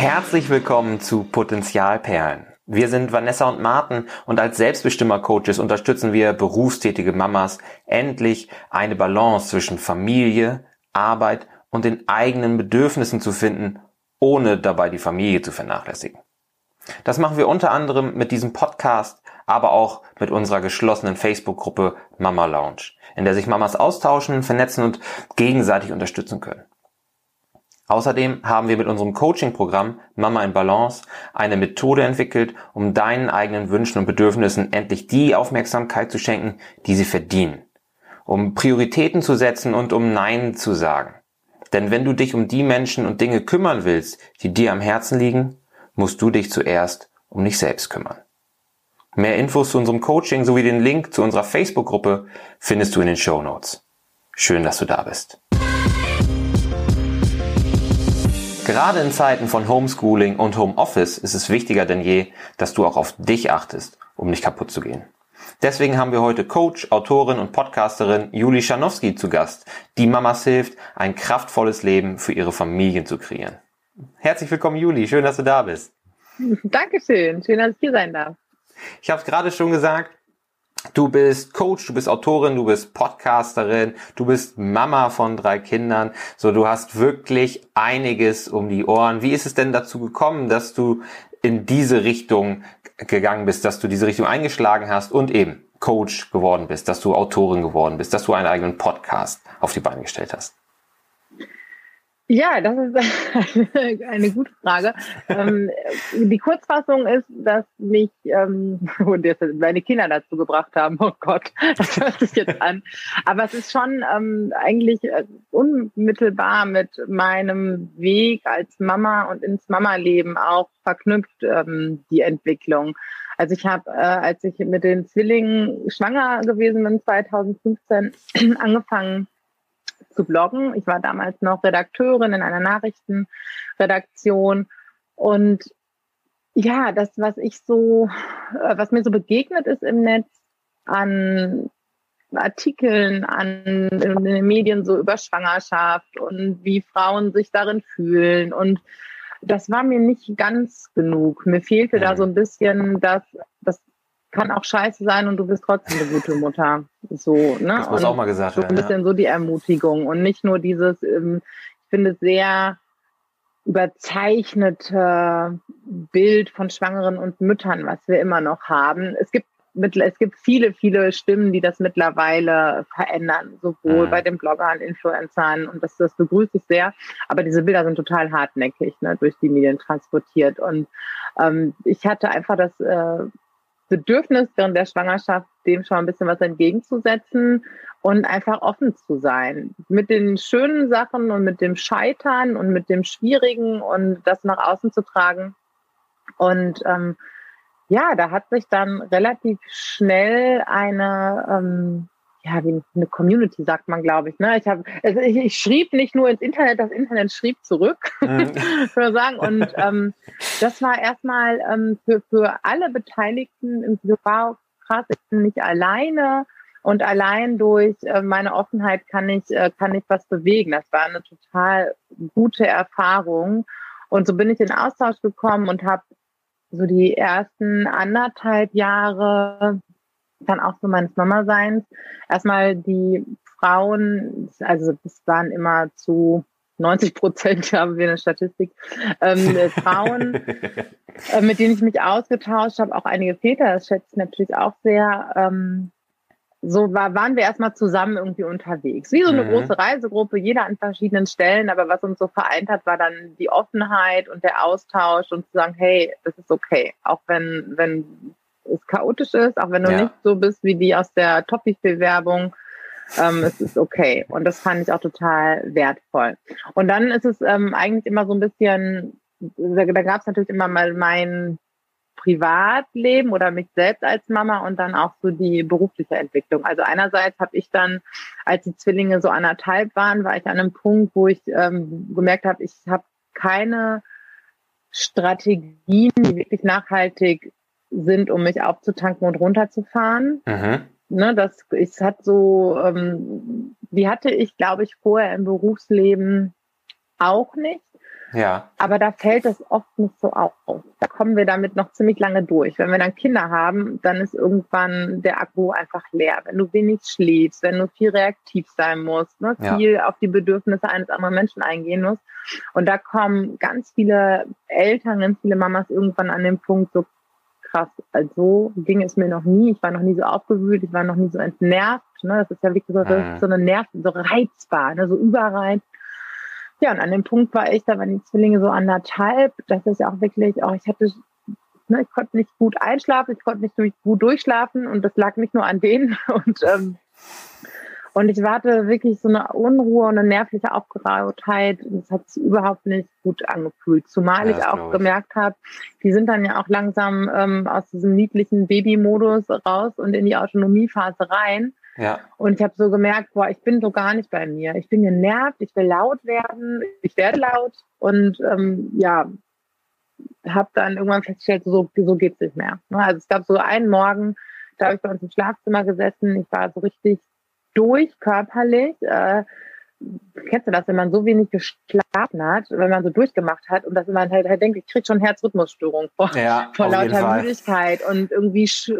Herzlich willkommen zu Potenzialperlen. Wir sind Vanessa und Martin und als Selbstbestimmer-Coaches unterstützen wir berufstätige Mamas endlich eine Balance zwischen Familie, Arbeit und den eigenen Bedürfnissen zu finden, ohne dabei die Familie zu vernachlässigen. Das machen wir unter anderem mit diesem Podcast, aber auch mit unserer geschlossenen Facebook-Gruppe Mama Lounge, in der sich Mamas austauschen, vernetzen und gegenseitig unterstützen können. Außerdem haben wir mit unserem Coaching-Programm Mama in Balance eine Methode entwickelt, um deinen eigenen Wünschen und Bedürfnissen endlich die Aufmerksamkeit zu schenken, die sie verdienen. Um Prioritäten zu setzen und um Nein zu sagen. Denn wenn du dich um die Menschen und Dinge kümmern willst, die dir am Herzen liegen, musst du dich zuerst um dich selbst kümmern. Mehr Infos zu unserem Coaching sowie den Link zu unserer Facebook-Gruppe findest du in den Show Notes. Schön, dass du da bist. Gerade in Zeiten von Homeschooling und Homeoffice ist es wichtiger denn je, dass du auch auf dich achtest, um nicht kaputt zu gehen. Deswegen haben wir heute Coach, Autorin und Podcasterin Juli Schanowski zu Gast, die Mamas hilft, ein kraftvolles Leben für ihre Familien zu kreieren. Herzlich willkommen, Juli. Schön, dass du da bist. Dankeschön. Schön, dass ich hier sein darf. Ich habe es gerade schon gesagt, Du bist Coach, du bist Autorin, du bist Podcasterin, du bist Mama von drei Kindern. So, du hast wirklich einiges um die Ohren. Wie ist es denn dazu gekommen, dass du in diese Richtung gegangen bist, dass du diese Richtung eingeschlagen hast und eben Coach geworden bist, dass du Autorin geworden bist, dass du einen eigenen Podcast auf die Beine gestellt hast? Ja, das ist eine, gute Frage. ähm, die Kurzfassung ist, dass mich ähm, und jetzt meine Kinder dazu gebracht haben. Oh Gott, das hört sich jetzt an. Aber es ist schon ähm, eigentlich äh, unmittelbar mit meinem Weg als Mama und ins Mama-Leben auch verknüpft die Entwicklung. Also ich habe, äh, als ich mit den Zwillingen schwanger gewesen bin, 2015 angefangen zu bloggen. Ich war damals noch Redakteurin in einer Nachrichtenredaktion und ja, das, was ich so, äh, was mir so begegnet ist im Netz an Artikeln, an in den Medien so über Schwangerschaft und wie Frauen sich darin fühlen und das war mir nicht ganz genug. Mir fehlte da so ein bisschen das, das kann auch scheiße sein und du bist trotzdem eine gute Mutter. So, ne? Das muss und auch mal gesagt werden. So ein bisschen ja. so die Ermutigung und nicht nur dieses, ähm, ich finde, sehr überzeichnete Bild von Schwangeren und Müttern, was wir immer noch haben. Es gibt es gibt viele, viele Stimmen, die das mittlerweile verändern, sowohl mhm. bei den Bloggern, Influencern und das, das begrüße ich sehr. Aber diese Bilder sind total hartnäckig, ne, durch die Medien transportiert. Und ähm, ich hatte einfach das äh, Bedürfnis während der Schwangerschaft, dem schon ein bisschen was entgegenzusetzen und einfach offen zu sein. Mit den schönen Sachen und mit dem Scheitern und mit dem Schwierigen und das nach außen zu tragen. Und ähm, ja, da hat sich dann relativ schnell eine ähm, ja, wie eine Community sagt man, glaube ich. Ne? Ich, hab, also ich, ich schrieb nicht nur ins Internet, das Internet schrieb zurück, mhm. würde sagen. Und ähm, das war erstmal ähm, für, für alle Beteiligten im wow, krass, ich bin nicht alleine und allein durch äh, meine Offenheit kann ich, äh, kann ich was bewegen. Das war eine total gute Erfahrung. Und so bin ich in Austausch gekommen und habe so die ersten anderthalb Jahre dann auch so meines Mama-Seins. Erstmal die Frauen, also das waren immer zu 90 Prozent, haben wir eine Statistik, ähm, Frauen, äh, mit denen ich mich ausgetauscht habe, auch einige Väter, das schätze ich natürlich auch sehr. Ähm, so war, waren wir erstmal zusammen irgendwie unterwegs. Wie so eine mhm. große Reisegruppe, jeder an verschiedenen Stellen, aber was uns so vereint hat, war dann die Offenheit und der Austausch und zu sagen, hey, das ist okay, auch wenn, wenn es chaotisch ist, auch wenn du ja. nicht so bist wie die aus der Topic-Bewerbung. Ähm, es ist okay. Und das fand ich auch total wertvoll. Und dann ist es ähm, eigentlich immer so ein bisschen, da, da gab es natürlich immer mal mein Privatleben oder mich selbst als Mama und dann auch so die berufliche Entwicklung. Also einerseits habe ich dann, als die Zwillinge so anderthalb waren, war ich an einem Punkt, wo ich ähm, gemerkt habe, ich habe keine Strategien, die wirklich nachhaltig sind, um mich aufzutanken und runterzufahren. Mhm. Ne, das ich hat so, ähm, die hatte ich, glaube ich, vorher im Berufsleben auch nicht. Ja. Aber da fällt es oft nicht so auf. Da kommen wir damit noch ziemlich lange durch. Wenn wir dann Kinder haben, dann ist irgendwann der Akku einfach leer. Wenn du wenig schläfst, wenn du viel reaktiv sein musst, ne, ja. viel auf die Bedürfnisse eines anderen Menschen eingehen musst. Und da kommen ganz viele Eltern, ganz viele Mamas irgendwann an den Punkt, so krass, also ging es mir noch nie. Ich war noch nie so aufgewühlt, ich war noch nie so entnervt. Ne? Das ist ja wirklich so, mhm. so eine Nerv, so reizbar, ne? so überreizt. Ja, und an dem Punkt war ich, da waren die Zwillinge so anderthalb, dass ich auch wirklich, auch ich hatte, ne, ich konnte nicht gut einschlafen, ich konnte nicht durch, gut durchschlafen und das lag nicht nur an denen. Und, ähm, und ich warte wirklich so eine Unruhe und eine nervliche Aufgerautheit. Das hat sich überhaupt nicht gut angefühlt. Zumal ja, ich auch ich. gemerkt habe, die sind dann ja auch langsam ähm, aus diesem niedlichen Babymodus raus und in die Autonomiephase rein. Ja. Und ich habe so gemerkt, boah, ich bin so gar nicht bei mir. Ich bin genervt, ich will laut werden, ich werde laut und ähm, ja, habe dann irgendwann festgestellt, so, so geht's nicht mehr. Also es gab so einen Morgen, da habe ich bei uns im Schlafzimmer gesessen, ich war so richtig durch körperlich. Äh, kennst du das, wenn man so wenig geschlafen hat, wenn man so durchgemacht hat und dass man halt, halt denkt, ich krieg schon Herzrhythmusstörung vor, ja, vor lauter Müdigkeit und irgendwie sch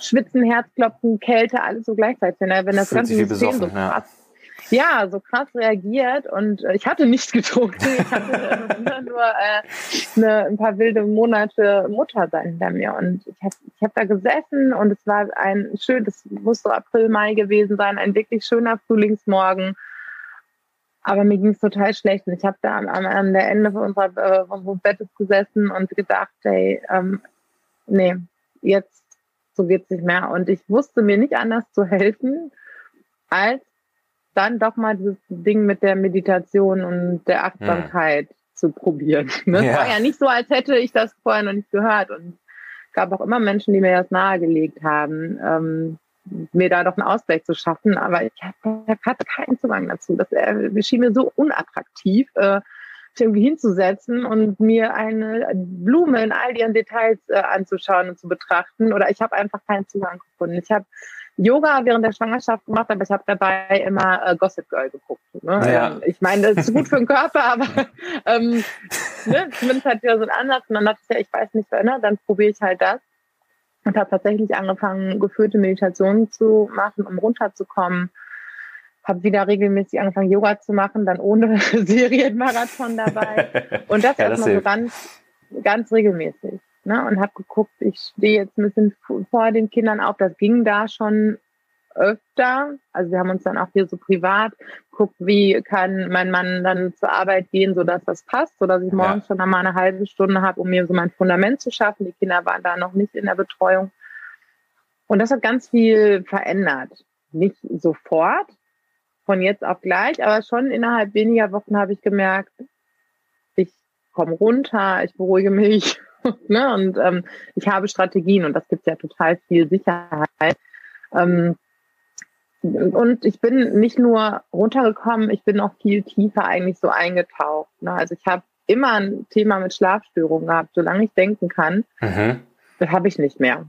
Schwitzen, Herzklopfen, Kälte, alles so gleichzeitig. Wenn, wenn das ganze System so krass, ja. so krass reagiert und äh, ich hatte nichts getrunken, ich hatte nur äh, eine, ein paar wilde Monate Mutter sein hinter mir und ich habe ich hab da gesessen und es war ein schön, das muss so April, Mai gewesen sein, ein wirklich schöner Frühlingsmorgen aber mir ging es total schlecht. Und ich habe da am, am der Ende unserer, äh, unseres Bettes gesessen und gedacht, hey, ähm, nee, jetzt so geht's nicht mehr. Und ich wusste mir nicht anders zu helfen, als dann doch mal dieses Ding mit der Meditation und der Achtsamkeit ja. zu probieren. Ne? Ja. Es war ja nicht so, als hätte ich das vorher noch nicht gehört. Und es gab auch immer Menschen, die mir das nahegelegt haben. Ähm, mir da doch einen Ausgleich zu schaffen. Aber ich hatte keinen Zugang dazu. Das äh, schien mir so unattraktiv, äh, irgendwie hinzusetzen und mir eine Blume in all ihren Details äh, anzuschauen und zu betrachten. Oder ich habe einfach keinen Zugang gefunden. Ich habe Yoga während der Schwangerschaft gemacht, aber ich habe dabei immer äh, Gossip Girl geguckt. Ne? Ja. Ähm, ich meine, das ist gut für den Körper, aber ähm, ne, zumindest hat ja so einen Ansatz. Und dann dachte ich ja, ich weiß nicht, ne, dann probiere ich halt das und habe tatsächlich angefangen, geführte Meditationen zu machen, um runterzukommen. Habe wieder regelmäßig angefangen, Yoga zu machen, dann ohne Serienmarathon dabei. Und das ja, erstmal so ganz, ganz regelmäßig. Ne? Und habe geguckt, ich stehe jetzt ein bisschen vor den Kindern auf. Das ging da schon öfter. Also wir haben uns dann auch hier so privat guckt, wie kann mein Mann dann zur Arbeit gehen, so dass das passt, so dass ich morgens ja. schon einmal eine halbe Stunde habe, um mir so mein Fundament zu schaffen. Die Kinder waren da noch nicht in der Betreuung. Und das hat ganz viel verändert. Nicht sofort, von jetzt auf gleich, aber schon innerhalb weniger Wochen habe ich gemerkt, ich komme runter, ich beruhige mich ne? und ähm, ich habe Strategien und das gibt ja total viel Sicherheit. Ähm, und ich bin nicht nur runtergekommen, ich bin auch viel tiefer eigentlich so eingetaucht. Ne? Also ich habe immer ein Thema mit Schlafstörungen gehabt, solange ich denken kann. Mhm. Das habe ich nicht mehr.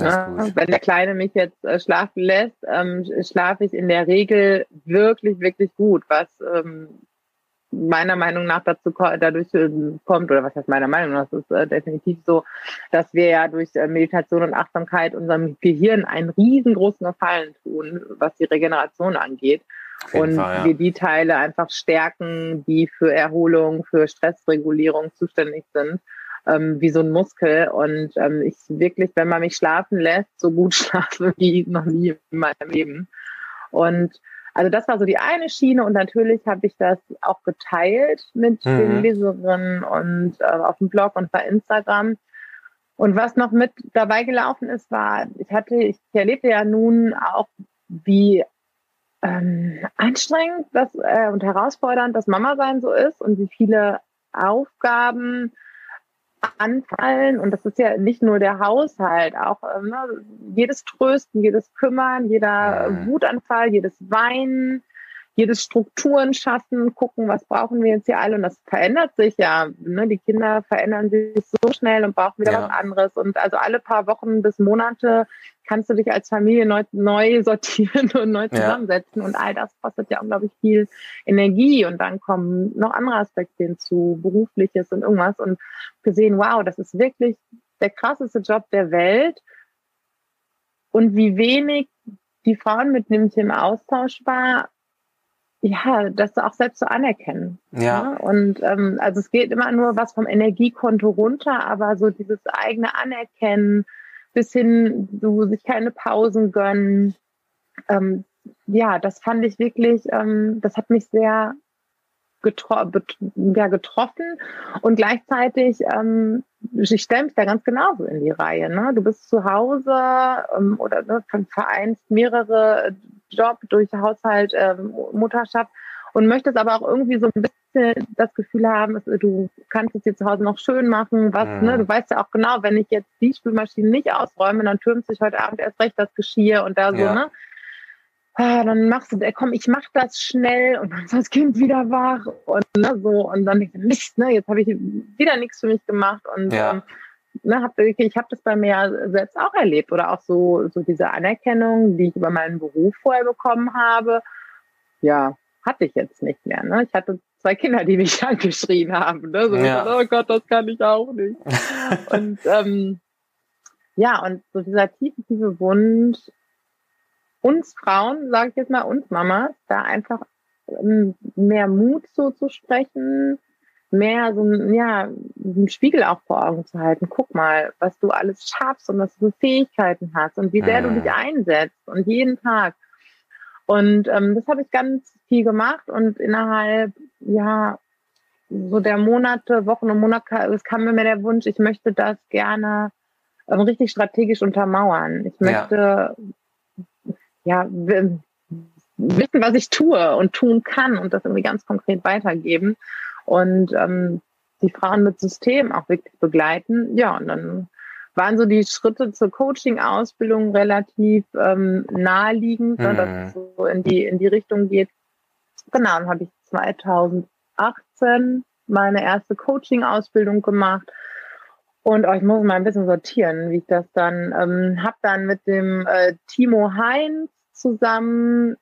Ne? Wenn der Kleine mich jetzt äh, schlafen lässt, ähm, schlafe ich in der Regel wirklich, wirklich gut, was ähm, meiner Meinung nach dazu dadurch äh, kommt, oder was heißt meiner Meinung nach, das ist äh, definitiv so, dass wir ja durch äh, Meditation und Achtsamkeit unserem Gehirn einen riesengroßen Gefallen tun, was die Regeneration angeht. Und Fall, ja. wir die Teile einfach stärken, die für Erholung, für Stressregulierung zuständig sind, ähm, wie so ein Muskel. Und ähm, ich wirklich, wenn man mich schlafen lässt, so gut schlafe wie noch nie in meinem Leben. Und also das war so die eine Schiene und natürlich habe ich das auch geteilt mit mhm. den Leserinnen und äh, auf dem Blog und bei Instagram. Und was noch mit dabei gelaufen ist, war, ich hatte, ich erlebte ja nun auch, wie ähm, anstrengend das äh, und herausfordernd das Mama sein so ist und wie viele Aufgaben anfallen. Und das ist ja nicht nur der Haushalt, auch ähm, ne, jedes Trösten, jedes Kümmern, jeder mhm. Wutanfall, jedes Weinen, jedes Strukturen schaffen, gucken, was brauchen wir jetzt hier alle. Und das verändert sich ja. Ne? Die Kinder verändern sich so schnell und brauchen wieder ja. was anderes. Und also alle paar Wochen bis Monate kannst du dich als Familie neu, neu sortieren und neu zusammensetzen. Ja. Und all das kostet ja unglaublich viel Energie. Und dann kommen noch andere Aspekte hinzu, berufliches und irgendwas. Und gesehen, wow, das ist wirklich der krasseste Job der Welt. Und wie wenig die Frauen mit dem Thema Austausch war, ja, das auch selbst zu anerkennen. Ja. ja? Ne? Und ähm, also es geht immer nur was vom Energiekonto runter, aber so dieses eigene Anerkennen bis hin, so sich keine Pausen gönnen. Ähm, ja, das fand ich wirklich, ähm, das hat mich sehr getro ja, getroffen und gleichzeitig, ähm, ich stelle mich da ganz genauso in die Reihe. Ne? Du bist zu Hause ähm, oder ne, vereinst mehrere Job durch Haushalt, ähm, Mutterschaft und möchtest aber auch irgendwie so ein bisschen das Gefühl haben, du kannst es dir zu Hause noch schön machen, was, mhm. ne, du weißt ja auch genau, wenn ich jetzt die Spülmaschine nicht ausräume, dann türmt sich heute Abend erst recht das Geschirr und da so, ja. ne? Ah, dann machst du, komm, ich mach das schnell und dann ist das Kind wieder wach und ne, so und dann Mist, ne, jetzt habe ich wieder nichts für mich gemacht und ja. ähm, ne, hab, ich habe das bei mir selbst auch erlebt oder auch so, so diese Anerkennung, die ich über meinen Beruf vorher bekommen habe, ja, hatte ich jetzt nicht mehr. Ne? Ich hatte zwei Kinder, die mich angeschrien haben. Ne? So, ja. oh Gott, das kann ich auch nicht. und ähm, ja, und so dieser tiefe, tiefe Wunsch, uns Frauen, sage ich jetzt mal, uns Mamas, da einfach ähm, mehr Mut so zu sprechen, mehr so ja, einen Spiegel auch vor Augen zu halten. Guck mal, was du alles schaffst und was du für Fähigkeiten hast und wie sehr mhm. du dich einsetzt und jeden Tag. Und ähm, das habe ich ganz viel gemacht und innerhalb, ja, so der Monate, Wochen und Monate, es kam mir der Wunsch, ich möchte das gerne ähm, richtig strategisch untermauern. Ich möchte, ja, ja wissen, was ich tue und tun kann und das irgendwie ganz konkret weitergeben und ähm, die Frauen mit System auch wirklich begleiten. Ja, und dann waren so die Schritte zur Coaching-Ausbildung relativ ähm, naheliegend, mhm. ne, dass es so in die, in die Richtung geht. Genau, dann habe ich 2018 meine erste Coaching-Ausbildung gemacht. Und oh, ich muss mal ein bisschen sortieren, wie ich das dann ähm, habe dann mit dem äh, Timo Heinz zusammen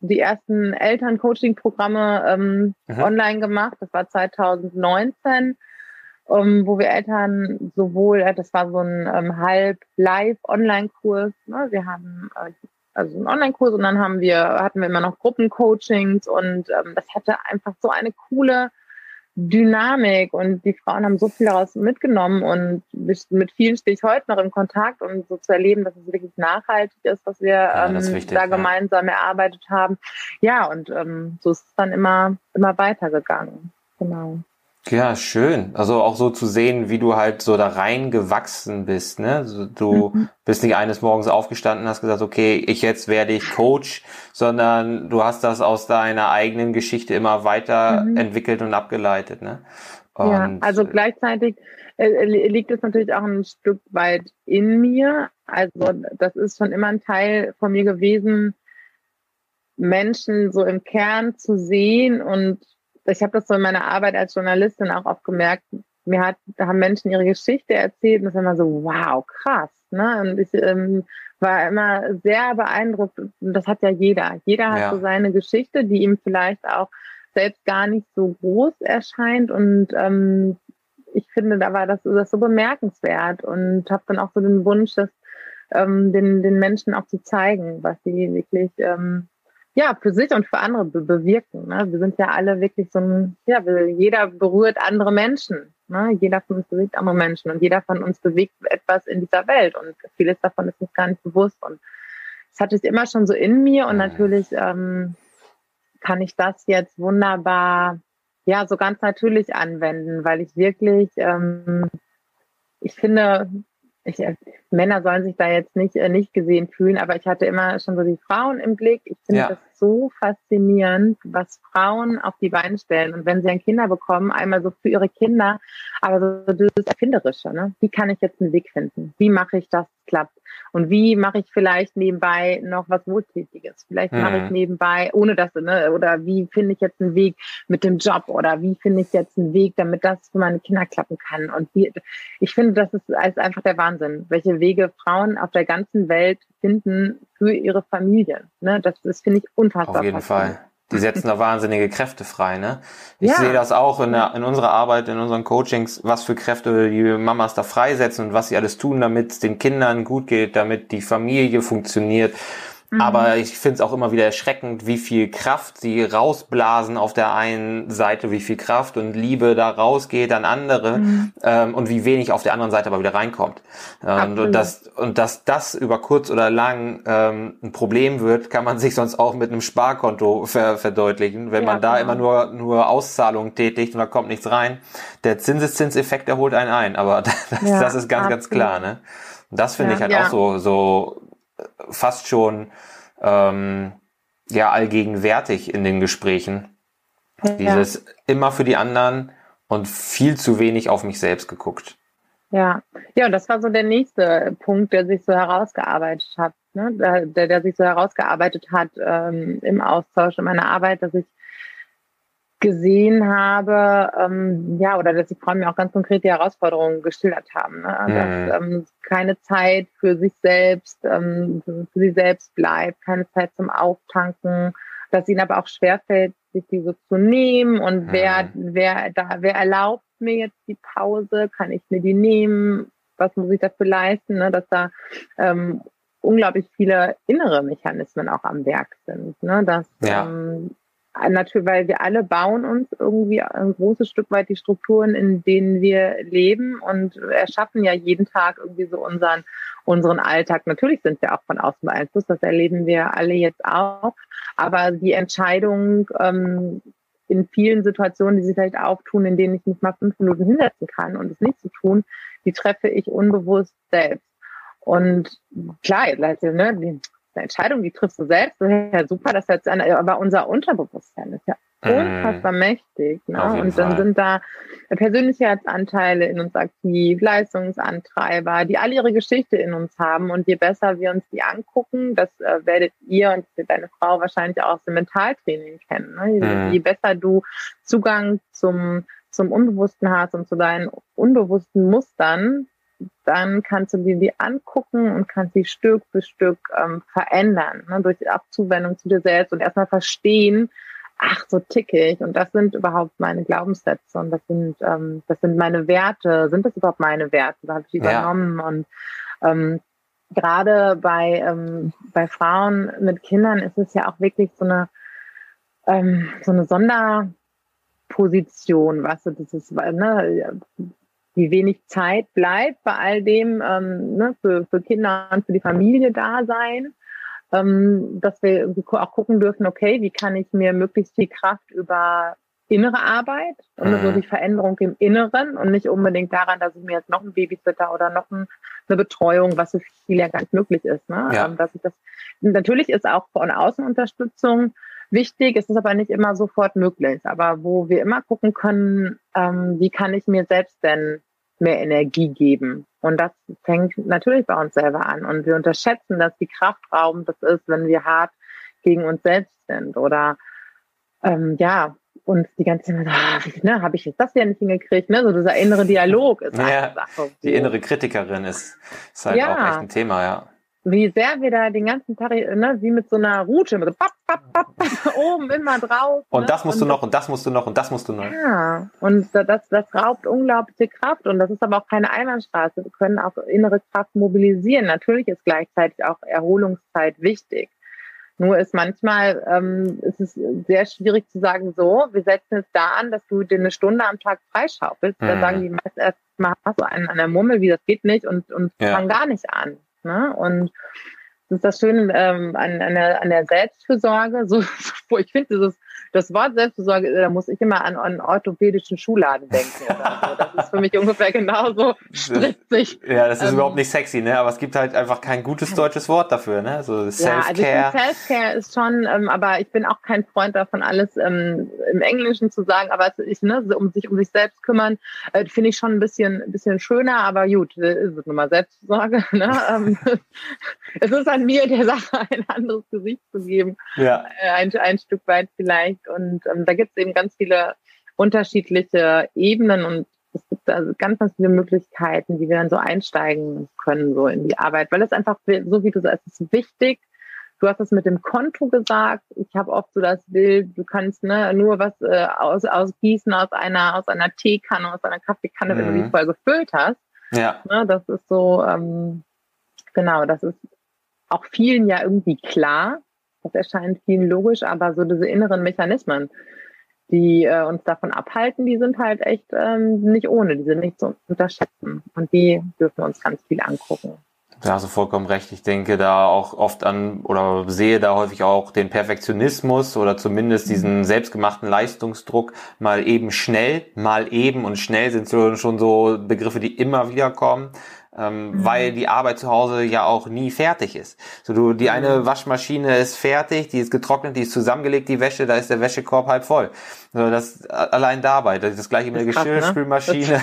die ersten Eltern-Coaching-Programme ähm, online gemacht. Das war 2019, ähm, wo wir Eltern sowohl, äh, das war so ein ähm, halb Live-Online-Kurs. Ne? Wir haben äh, also einen Online-Kurs und dann haben wir, hatten wir immer noch Gruppencoachings und ähm, das hatte einfach so eine coole Dynamik und die Frauen haben so viel daraus mitgenommen und mit vielen stehe ich heute noch in Kontakt und so zu erleben, dass es wirklich nachhaltig ist, was wir ja, ähm, wichtig, da gemeinsam ja. erarbeitet haben. Ja, und ähm, so ist es dann immer, immer weitergegangen. Genau. Ja, schön. Also auch so zu sehen, wie du halt so da reingewachsen bist. Ne? Du mhm. bist nicht eines Morgens aufgestanden und hast gesagt, okay, ich jetzt werde ich Coach, sondern du hast das aus deiner eigenen Geschichte immer weiter mhm. entwickelt und abgeleitet. Ne? Und ja, also gleichzeitig äh, liegt es natürlich auch ein Stück weit in mir. Also das ist schon immer ein Teil von mir gewesen, Menschen so im Kern zu sehen und ich habe das so in meiner Arbeit als Journalistin auch oft gemerkt, mir hat, haben Menschen ihre Geschichte erzählt und das war immer so, wow, krass. Ne? Und ich ähm, war immer sehr beeindruckt. Und das hat ja jeder. Jeder hat ja. so seine Geschichte, die ihm vielleicht auch selbst gar nicht so groß erscheint. Und ähm, ich finde, da war das, das so bemerkenswert und habe dann auch so den Wunsch, das ähm, den, den Menschen auch zu zeigen, was sie wirklich ähm, ja, für sich und für andere be bewirken. Ne? Wir sind ja alle wirklich so ein, ja, jeder berührt andere Menschen. Ne? Jeder von uns bewegt andere Menschen und jeder von uns bewegt etwas in dieser Welt und vieles davon ist uns gar nicht bewusst. Und das hatte ich immer schon so in mir und mhm. natürlich ähm, kann ich das jetzt wunderbar, ja, so ganz natürlich anwenden, weil ich wirklich, ähm, ich finde, ich, äh, Männer sollen sich da jetzt nicht, äh, nicht gesehen fühlen, aber ich hatte immer schon so die Frauen im Blick. Ich finde, ja. das so faszinierend, was Frauen auf die Beine stellen. Und wenn sie ein Kinder bekommen, einmal so für ihre Kinder, aber so das Erfinderische, ne? Wie kann ich jetzt einen Weg finden? Wie mache ich das klappt? Und wie mache ich vielleicht nebenbei noch was Wohltätiges? Vielleicht mhm. mache ich mhm. nebenbei, ohne das, ne, oder wie finde ich jetzt einen Weg mit dem Job oder wie finde ich jetzt einen Weg, damit das für meine Kinder klappen kann? Und wie, ich finde, das ist, ist einfach der Wahnsinn, welche Wege Frauen auf der ganzen Welt finden für ihre Familie. Ne? Das, das finde ich unfassbar. Auf jeden Fall die setzen da wahnsinnige Kräfte frei, ne? Ich ja. sehe das auch in, der, in unserer Arbeit, in unseren Coachings, was für Kräfte die Mamas da freisetzen und was sie alles tun, damit es den Kindern gut geht, damit die Familie funktioniert. Mhm. Aber ich finde es auch immer wieder erschreckend, wie viel Kraft sie rausblasen auf der einen Seite, wie viel Kraft und Liebe da rausgeht an andere mhm. ähm, und wie wenig auf der anderen Seite aber wieder reinkommt. Ähm, und, dass, und dass das über kurz oder lang ähm, ein Problem wird, kann man sich sonst auch mit einem Sparkonto ver verdeutlichen. Wenn ja, man da genau. immer nur, nur Auszahlungen tätigt und da kommt nichts rein, der Zinseszinseffekt, der holt einen ein. Aber das, ja, das ist ganz, absolut. ganz klar. Ne? Und das finde ja, ich halt auch so, so fast schon ähm, ja allgegenwärtig in den Gesprächen. Ja. Dieses immer für die anderen und viel zu wenig auf mich selbst geguckt. Ja, ja, und das war so der nächste Punkt, der sich so herausgearbeitet hat, ne? der, der sich so herausgearbeitet hat ähm, im Austausch in meiner Arbeit, dass ich gesehen habe, ähm, ja, oder dass die Frauen mir auch ganz konkret die Herausforderungen geschildert haben. Ne? Mhm. Dass ähm, keine Zeit für sich selbst, ähm, für sie selbst bleibt, keine Zeit zum Auftanken, dass ihnen aber auch schwerfällt, sich diese zu nehmen und mhm. wer, wer da, wer erlaubt mir jetzt die Pause, kann ich mir die nehmen, was muss ich dafür leisten, ne? dass da ähm, unglaublich viele innere Mechanismen auch am Werk sind, ne? dass ja. ähm, natürlich, weil wir alle bauen uns irgendwie ein großes Stück weit die Strukturen, in denen wir leben und erschaffen ja jeden Tag irgendwie so unseren, unseren Alltag. Natürlich sind wir auch von außen beeinflusst, das erleben wir alle jetzt auch. Aber die Entscheidung, ähm, in vielen Situationen, die sich vielleicht auftun, in denen ich mich mal fünf Minuten hinsetzen kann und es nicht zu tun, die treffe ich unbewusst selbst. Und klar, ne, die eine Entscheidung, die triffst du selbst. Das ist ja super, dass jetzt eine, aber unser Unterbewusstsein ist ja mhm. unfassbar mhm. mächtig. Ne? Und dann Fall. sind da Persönlichkeitsanteile in uns aktiv, Leistungsantreiber, die alle ihre Geschichte in uns haben. Und je besser wir uns die angucken, das äh, werdet ihr und deine Frau wahrscheinlich auch aus dem Mentaltraining kennen. Ne? Je, mhm. je besser du Zugang zum zum Unbewussten hast und zu deinen unbewussten Mustern, dann kannst du dir die angucken und kannst sie Stück für Stück ähm, verändern, ne, durch die Abzuwendung zu dir selbst und erstmal verstehen, ach, so ticke ich und das sind überhaupt meine Glaubenssätze und das sind, ähm, das sind meine Werte, sind das überhaupt meine Werte, da habe ich übernommen ja. und ähm, gerade bei, ähm, bei Frauen mit Kindern ist es ja auch wirklich so eine, ähm, so eine Sonderposition, was du, das ist, ne, wie wenig Zeit bleibt bei all dem ähm, ne, für, für Kinder und für die Familie da sein. Ähm, dass wir auch gucken dürfen, okay, wie kann ich mir möglichst viel Kraft über innere Arbeit und mhm. so die Veränderung im Inneren und nicht unbedingt daran, dass ich mir jetzt noch ein Babysitter oder noch ein, eine Betreuung, was für viele ja gar nicht möglich ist. Ne? Ja. Ähm, dass ich das, natürlich ist auch von außen Unterstützung wichtig, es ist aber nicht immer sofort möglich. Aber wo wir immer gucken können, ähm, wie kann ich mir selbst denn mehr Energie geben. Und das fängt natürlich bei uns selber an. Und wir unterschätzen, dass die Kraftraum das ist, wenn wir hart gegen uns selbst sind oder ähm, ja, und die ganze Zeit, ah, ne, habe ich jetzt das ja nicht hingekriegt, ne? So dieser innere Dialog ist ja, eine Sache. Die innere Kritikerin ist, ist halt ja. auch echt ein Thema, ja wie sehr wir da den ganzen Tag, ne, wie mit so einer Route, mit so papp, papp, papp, oben immer drauf. Und ne? das musst und du noch, und das musst du noch, und das musst du noch. Ja, und das, das raubt unglaubliche Kraft. Und das ist aber auch keine Einbahnstraße. Wir können auch innere Kraft mobilisieren. Natürlich ist gleichzeitig auch Erholungszeit wichtig. Nur ist manchmal ähm, ist es sehr schwierig zu sagen, so, wir setzen es da an, dass du dir eine Stunde am Tag freischaufelst. Mhm. Dann sagen die meist erst mal, hast du einen an der Mummel, wie das geht nicht und, und ja. fang gar nicht an. Ne? Und das ist das Schöne ähm, an, an, der, an der Selbstfürsorge. So, ich finde dieses das Wort Selbstversorge, da muss ich immer an, an einen orthopädischen Schuhladen denken. Oder so. Das ist für mich ungefähr genauso spritzig. Ja, das ist ähm, überhaupt nicht sexy, ne? Aber es gibt halt einfach kein gutes deutsches Wort dafür, ne? So Self-Care. Ja, also Self-Care ist schon, ähm, aber ich bin auch kein Freund davon, alles ähm, im Englischen zu sagen, aber es ist, ne, um sich um sich selbst kümmern, äh, finde ich schon ein bisschen, ein bisschen schöner, aber gut, äh, ist es nun mal Selbstsorge. Ne? Ähm, es ist an mir, der Sache ein anderes Gesicht zu geben. Ja. Äh, ein, ein Stück weit vielleicht. Und ähm, da gibt es eben ganz viele unterschiedliche Ebenen und es gibt also ganz, ganz viele Möglichkeiten, wie wir dann so einsteigen können, so in die Arbeit, weil es einfach, so wie du sagst, es ist wichtig. Du hast es mit dem Konto gesagt. Ich habe oft so das Bild, du kannst ne, nur was äh, aus, ausgießen aus einer, aus einer Teekanne, aus einer Kaffeekanne, mhm. wenn du die mhm. voll gefüllt hast. Ja. Ne, das ist so, ähm, genau, das ist auch vielen ja irgendwie klar. Das erscheint vielen logisch, aber so diese inneren Mechanismen, die äh, uns davon abhalten, die sind halt echt ähm, nicht ohne, die sind nicht zu unterschätzen. Und die dürfen wir uns ganz viel angucken. Da hast du vollkommen recht. Ich denke da auch oft an oder sehe da häufig auch den Perfektionismus oder zumindest diesen selbstgemachten Leistungsdruck mal eben schnell, mal eben und schnell sind schon so Begriffe, die immer wieder kommen ähm, mhm. weil die Arbeit zu Hause ja auch nie fertig ist. So du, die eine mhm. Waschmaschine ist fertig, die ist getrocknet, die ist zusammengelegt, die Wäsche, da ist der Wäschekorb halb voll. So, das allein dabei, das, das gleiche mit der ne? Geschirrspülmaschine, ne?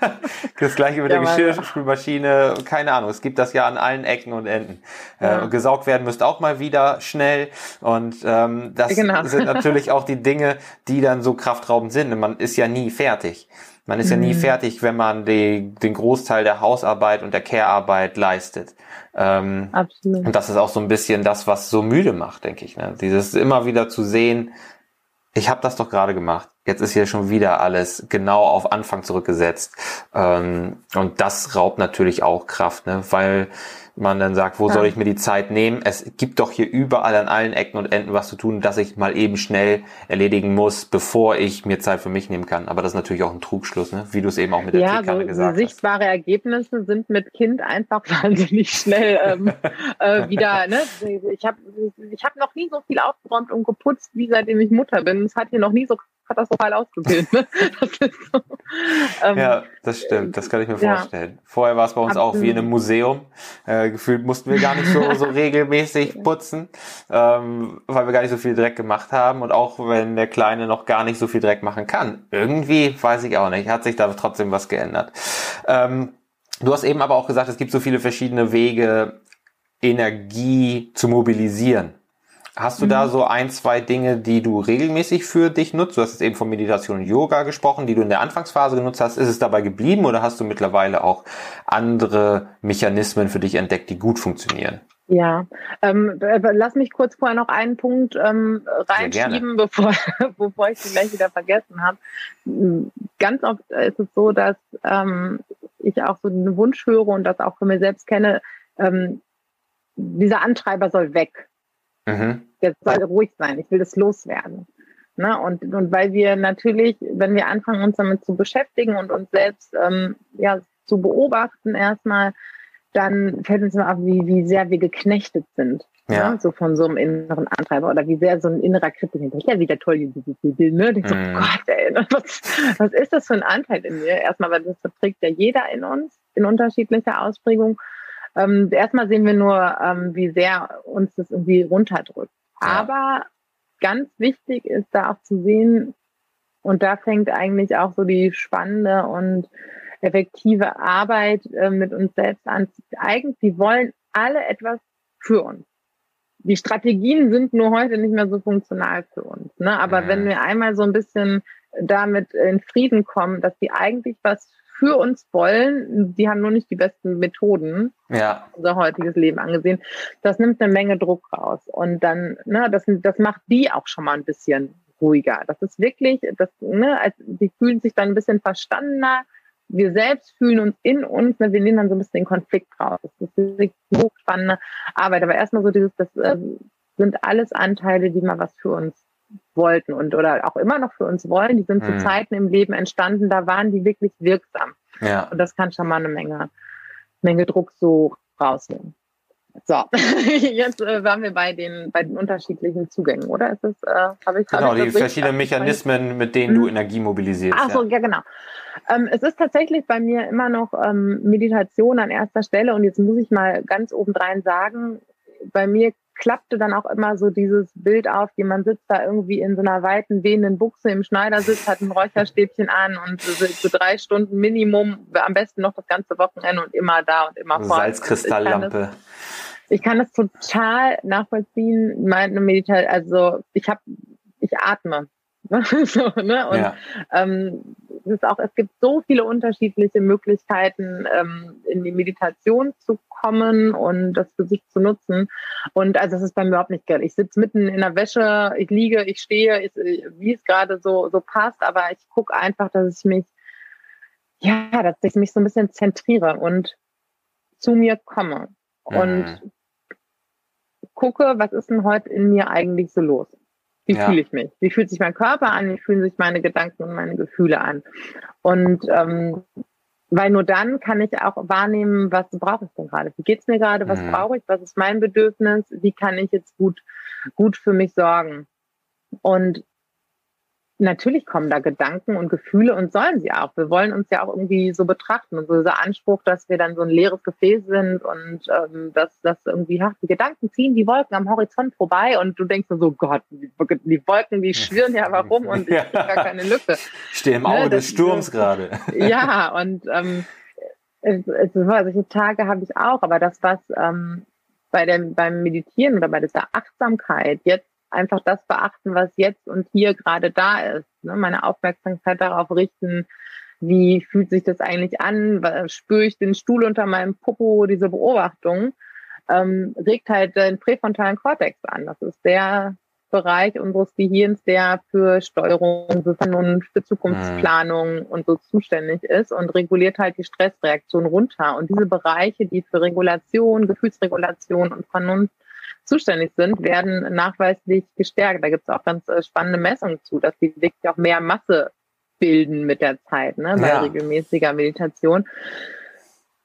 das gleiche mit ja, der Geschirrspülmaschine, keine Ahnung, es gibt das ja an allen Ecken und Enden. Äh, ja. Äh, gesaugt werden müsste auch mal wieder schnell und ähm, das genau. sind natürlich auch die Dinge, die dann so kraftraubend sind. Man ist ja nie fertig. Man ist mhm. ja nie mhm. fertig, wenn man die, den Großteil der Hausarbeit und der Care-Arbeit leistet. Ähm, Absolut. Und das ist auch so ein bisschen das, was so müde macht, denke ich. Ne? Dieses immer wieder zu sehen, ich habe das doch gerade gemacht. Jetzt ist hier schon wieder alles genau auf Anfang zurückgesetzt. Ähm, und das raubt natürlich auch Kraft, ne? weil man dann sagt, wo ja. soll ich mir die Zeit nehmen? Es gibt doch hier überall an allen Ecken und Enden was zu tun, dass ich mal eben schnell erledigen muss, bevor ich mir Zeit für mich nehmen kann. Aber das ist natürlich auch ein Trugschluss, ne? wie du es eben auch mit der ja, Teekanne so, gesagt so sichtbare Ergebnisse sind mit Kind einfach wahnsinnig schnell ähm, äh, wieder. Ne? Ich habe ich hab noch nie so viel aufgeräumt und geputzt, wie seitdem ich Mutter bin. Es hat hier noch nie so katastrophal ausgesehen. Ne? Das so, ähm, ja, das stimmt. Das kann ich mir ja. vorstellen. Vorher war es bei uns Absolut. auch wie in einem Museum. Äh, gefühlt mussten wir gar nicht so, so regelmäßig putzen, ähm, weil wir gar nicht so viel Dreck gemacht haben. Und auch wenn der Kleine noch gar nicht so viel Dreck machen kann. Irgendwie, weiß ich auch nicht, hat sich da trotzdem was geändert. Ähm, du hast eben aber auch gesagt, es gibt so viele verschiedene Wege, Energie zu mobilisieren. Hast du mhm. da so ein, zwei Dinge, die du regelmäßig für dich nutzt? Du hast jetzt eben von Meditation und Yoga gesprochen, die du in der Anfangsphase genutzt hast. Ist es dabei geblieben oder hast du mittlerweile auch andere Mechanismen für dich entdeckt, die gut funktionieren? Ja, ähm, lass mich kurz vorher noch einen Punkt ähm, reinschieben, bevor, bevor ich ihn gleich wieder vergessen habe. Ganz oft ist es so, dass ähm, ich auch so einen Wunsch höre und das auch von mir selbst kenne, ähm, dieser Antreiber soll weg. Mhm. Jetzt soll ruhig sein, ich will das loswerden. Ne? Und, und weil wir natürlich, wenn wir anfangen, uns damit zu beschäftigen und uns selbst ähm, ja, zu beobachten erstmal, dann fällt uns mal auf, wie, wie sehr wir geknechtet sind. Ja. Ne? So von so einem inneren Antreiber oder wie sehr so ein innerer Kritik hinterher wieder toll, die, die, ne? Ich so, mm. Gott, ey, was, was ist das für ein Anteil in mir? Erstmal, weil das verträgt ja jeder in uns in unterschiedlicher Ausprägung. Ähm, erstmal sehen wir nur, ähm, wie sehr uns das irgendwie runterdrückt. Ja. Aber ganz wichtig ist da auch zu sehen, und da fängt eigentlich auch so die spannende und effektive Arbeit äh, mit uns selbst an. Eigentlich wollen alle etwas für uns. Die Strategien sind nur heute nicht mehr so funktional für uns. Ne? Aber mhm. wenn wir einmal so ein bisschen damit in Frieden kommen, dass die eigentlich was für uns wollen. Die haben nur nicht die besten Methoden, ja. unser heutiges Leben angesehen. Das nimmt eine Menge Druck raus. Und dann, ne, das, das macht die auch schon mal ein bisschen ruhiger. Das ist wirklich, das, ne, als, die fühlen sich dann ein bisschen verstandener. Wir selbst fühlen uns in uns, ne, wir nehmen dann so ein bisschen den Konflikt raus. Das ist wirklich hochspannende Arbeit. Aber erstmal so dieses, das äh, sind alles Anteile, die mal was für uns wollten und oder auch immer noch für uns wollen, die sind mhm. zu Zeiten im Leben entstanden, da waren die wirklich wirksam. Ja. Und das kann schon mal eine Menge, Menge Druck so rausnehmen. So, jetzt äh, waren wir bei den, bei den unterschiedlichen Zugängen, oder? Ist das, äh, hab ich, genau, hab die verschiedenen Mechanismen, mit denen du mhm. Energie mobilisierst. Ach so, ja, ja genau. Ähm, es ist tatsächlich bei mir immer noch ähm, Meditation an erster Stelle und jetzt muss ich mal ganz obendrein sagen, bei mir klappte dann auch immer so dieses Bild auf, jemand sitzt da irgendwie in so einer weiten, wehenden Buchse im Schneidersitz, hat ein Räucherstäbchen an und so, so drei Stunden Minimum, am besten noch das ganze Wochenende und immer da und immer vor. Salzkristalllampe. Ich kann das total nachvollziehen. Meine Meditation, also ich habe, ich atme. so, ne? Und ja. ähm, es ist auch, es gibt so viele unterschiedliche Möglichkeiten, ähm, in die Meditation zu kommen und das für sich zu nutzen. Und also es ist bei mir überhaupt nicht geil. Ich sitze mitten in der Wäsche, ich liege, ich stehe, ich, wie es gerade so, so passt, aber ich gucke einfach, dass ich mich, ja, dass ich mich so ein bisschen zentriere und zu mir komme. Mhm. Und gucke, was ist denn heute in mir eigentlich so los? Wie ja. fühle ich mich? Wie fühlt sich mein Körper an? Wie fühlen sich meine Gedanken und meine Gefühle an? Und ähm, weil nur dann kann ich auch wahrnehmen, was brauche ich denn gerade? Wie geht's mir gerade? Was mhm. brauche ich? Was ist mein Bedürfnis? Wie kann ich jetzt gut, gut für mich sorgen? Und natürlich kommen da Gedanken und Gefühle und sollen sie auch. Wir wollen uns ja auch irgendwie so betrachten und so dieser Anspruch, dass wir dann so ein leeres Gefäß sind und ähm, dass das irgendwie, ach, die Gedanken ziehen die Wolken am Horizont vorbei und du denkst so, Gott, die, die Wolken, die schwirren ja warum und ich ja. gar keine Lücke. Stehe im Auge ne, des Sturms gerade. Ja, und ähm, es, es, solche Tage habe ich auch, aber das, was ähm, bei dem, beim Meditieren oder bei dieser Achtsamkeit jetzt einfach das beachten, was jetzt und hier gerade da ist. Ne? Meine Aufmerksamkeit darauf richten, wie fühlt sich das eigentlich an, spüre ich den Stuhl unter meinem Popo, diese Beobachtung, ähm, regt halt den präfrontalen Kortex an. Das ist der Bereich unseres Gehirns, der für Steuerung, für Vernunft, für Zukunftsplanung mhm. und so zuständig ist und reguliert halt die Stressreaktion runter. Und diese Bereiche, die für Regulation, Gefühlsregulation und Vernunft zuständig sind, werden nachweislich gestärkt. Da gibt es auch ganz äh, spannende Messungen zu, dass die wirklich auch mehr Masse bilden mit der Zeit, ne, bei ja. regelmäßiger Meditation.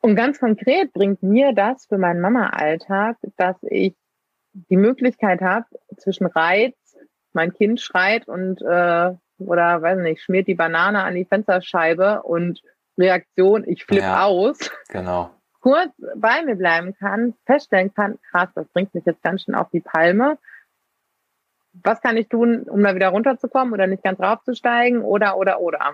Und ganz konkret bringt mir das für meinen Mama-Alltag, dass ich die Möglichkeit habe, zwischen Reiz, mein Kind schreit und äh, oder weiß nicht, schmiert die Banane an die Fensterscheibe und Reaktion, ich flippe ja, aus. Genau kurz bei mir bleiben kann, feststellen kann, krass, das bringt mich jetzt ganz schön auf die Palme. Was kann ich tun, um da wieder runterzukommen oder nicht ganz raufzusteigen oder, oder, oder?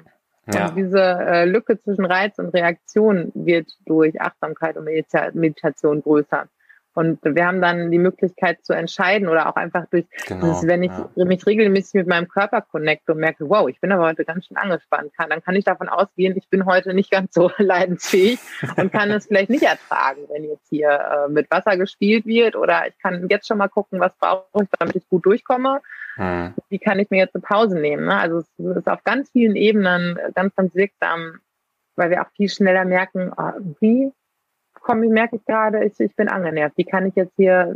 Ja. Und diese äh, Lücke zwischen Reiz und Reaktion wird durch Achtsamkeit und Meditation größer. Und wir haben dann die Möglichkeit zu entscheiden oder auch einfach durch, genau, dieses, wenn ich ja. mich regelmäßig mit meinem Körper connecte und merke, wow, ich bin aber heute ganz schön angespannt, kann, dann kann ich davon ausgehen, ich bin heute nicht ganz so leidensfähig und kann es vielleicht nicht ertragen, wenn jetzt hier äh, mit Wasser gespielt wird oder ich kann jetzt schon mal gucken, was brauche ich, damit ich gut durchkomme. Mhm. Wie kann ich mir jetzt eine Pause nehmen? Ne? Also es ist auf ganz vielen Ebenen ganz, ganz wirksam, weil wir auch viel schneller merken, oh, wie komme, merke ich gerade, ich, ich bin angenervt. Wie kann ich jetzt hier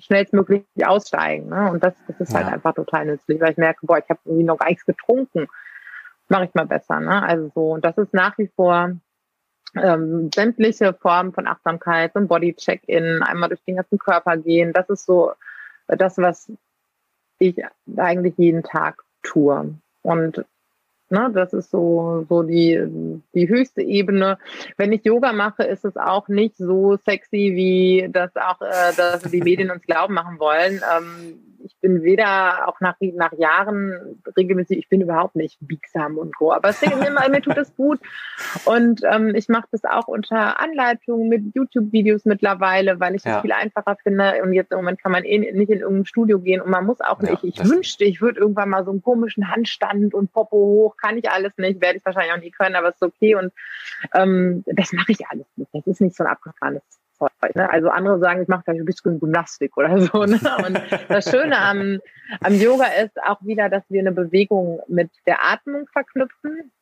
schnellstmöglich aussteigen? Ne? Und das, das ist halt ja. halt einfach total nützlich, weil ich merke, boah, ich habe irgendwie noch gar nichts getrunken. Mache ich mal besser. Ne? Also so, und das ist nach wie vor ähm, sämtliche Formen von Achtsamkeit, so ein Body-Check-In, einmal durch den ganzen Körper gehen. Das ist so das, was ich eigentlich jeden Tag tue. Und Ne, das ist so, so die, die höchste Ebene. Wenn ich Yoga mache, ist es auch nicht so sexy, wie das auch äh, dass die Medien uns glauben machen wollen. Ähm, ich bin weder auch nach, nach Jahren regelmäßig, ich bin überhaupt nicht biegsam und so, aber es, mir, mir tut es gut. Und ähm, ich mache das auch unter Anleitung mit YouTube-Videos mittlerweile, weil ich es ja. viel einfacher finde. Und jetzt im Moment kann man eh nicht in irgendein Studio gehen und man muss auch nicht. Ja, ich wünschte, ich würde irgendwann mal so einen komischen Handstand und Popo hoch. Kann ich alles nicht, werde ich wahrscheinlich auch nie können, aber es ist okay. Und ähm, das mache ich alles nicht. Das ist nicht so ein abgefahrenes Zeug. Ne? Also andere sagen, ich mache da ein bisschen Gymnastik oder so. Ne? Und das Schöne am, am Yoga ist auch wieder, dass wir eine Bewegung mit der Atmung verknüpfen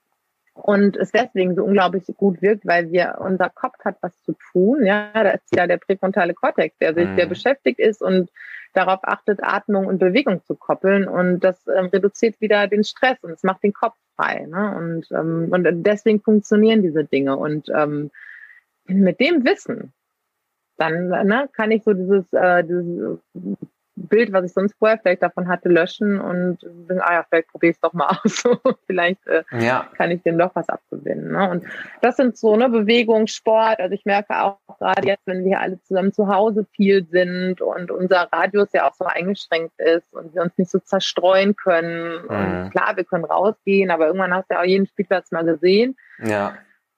und es deswegen so unglaublich gut wirkt, weil wir unser Kopf hat was zu tun. Ja, da ist ja der präfrontale Kortex, der sich, der mhm. beschäftigt ist und darauf achtet, Atmung und Bewegung zu koppeln und das ähm, reduziert wieder den Stress und es macht den Kopf frei. Ne? Und ähm, und deswegen funktionieren diese Dinge und ähm, mit dem Wissen dann ne, kann ich so dieses, äh, dieses Bild, was ich sonst vorher vielleicht davon hatte, löschen und denke, ah ja, vielleicht probiere ich es doch mal aus. vielleicht äh, ja. kann ich dem doch was abgewinnen. Ne? Und das sind so ne Bewegung, Sport. Also ich merke auch gerade jetzt, wenn wir alle zusammen zu Hause viel sind und unser Radius ja auch so eingeschränkt ist und wir uns nicht so zerstreuen können. Mhm. Und klar, wir können rausgehen, aber irgendwann hast du ja auch jeden Spielplatz mal gesehen. Ja.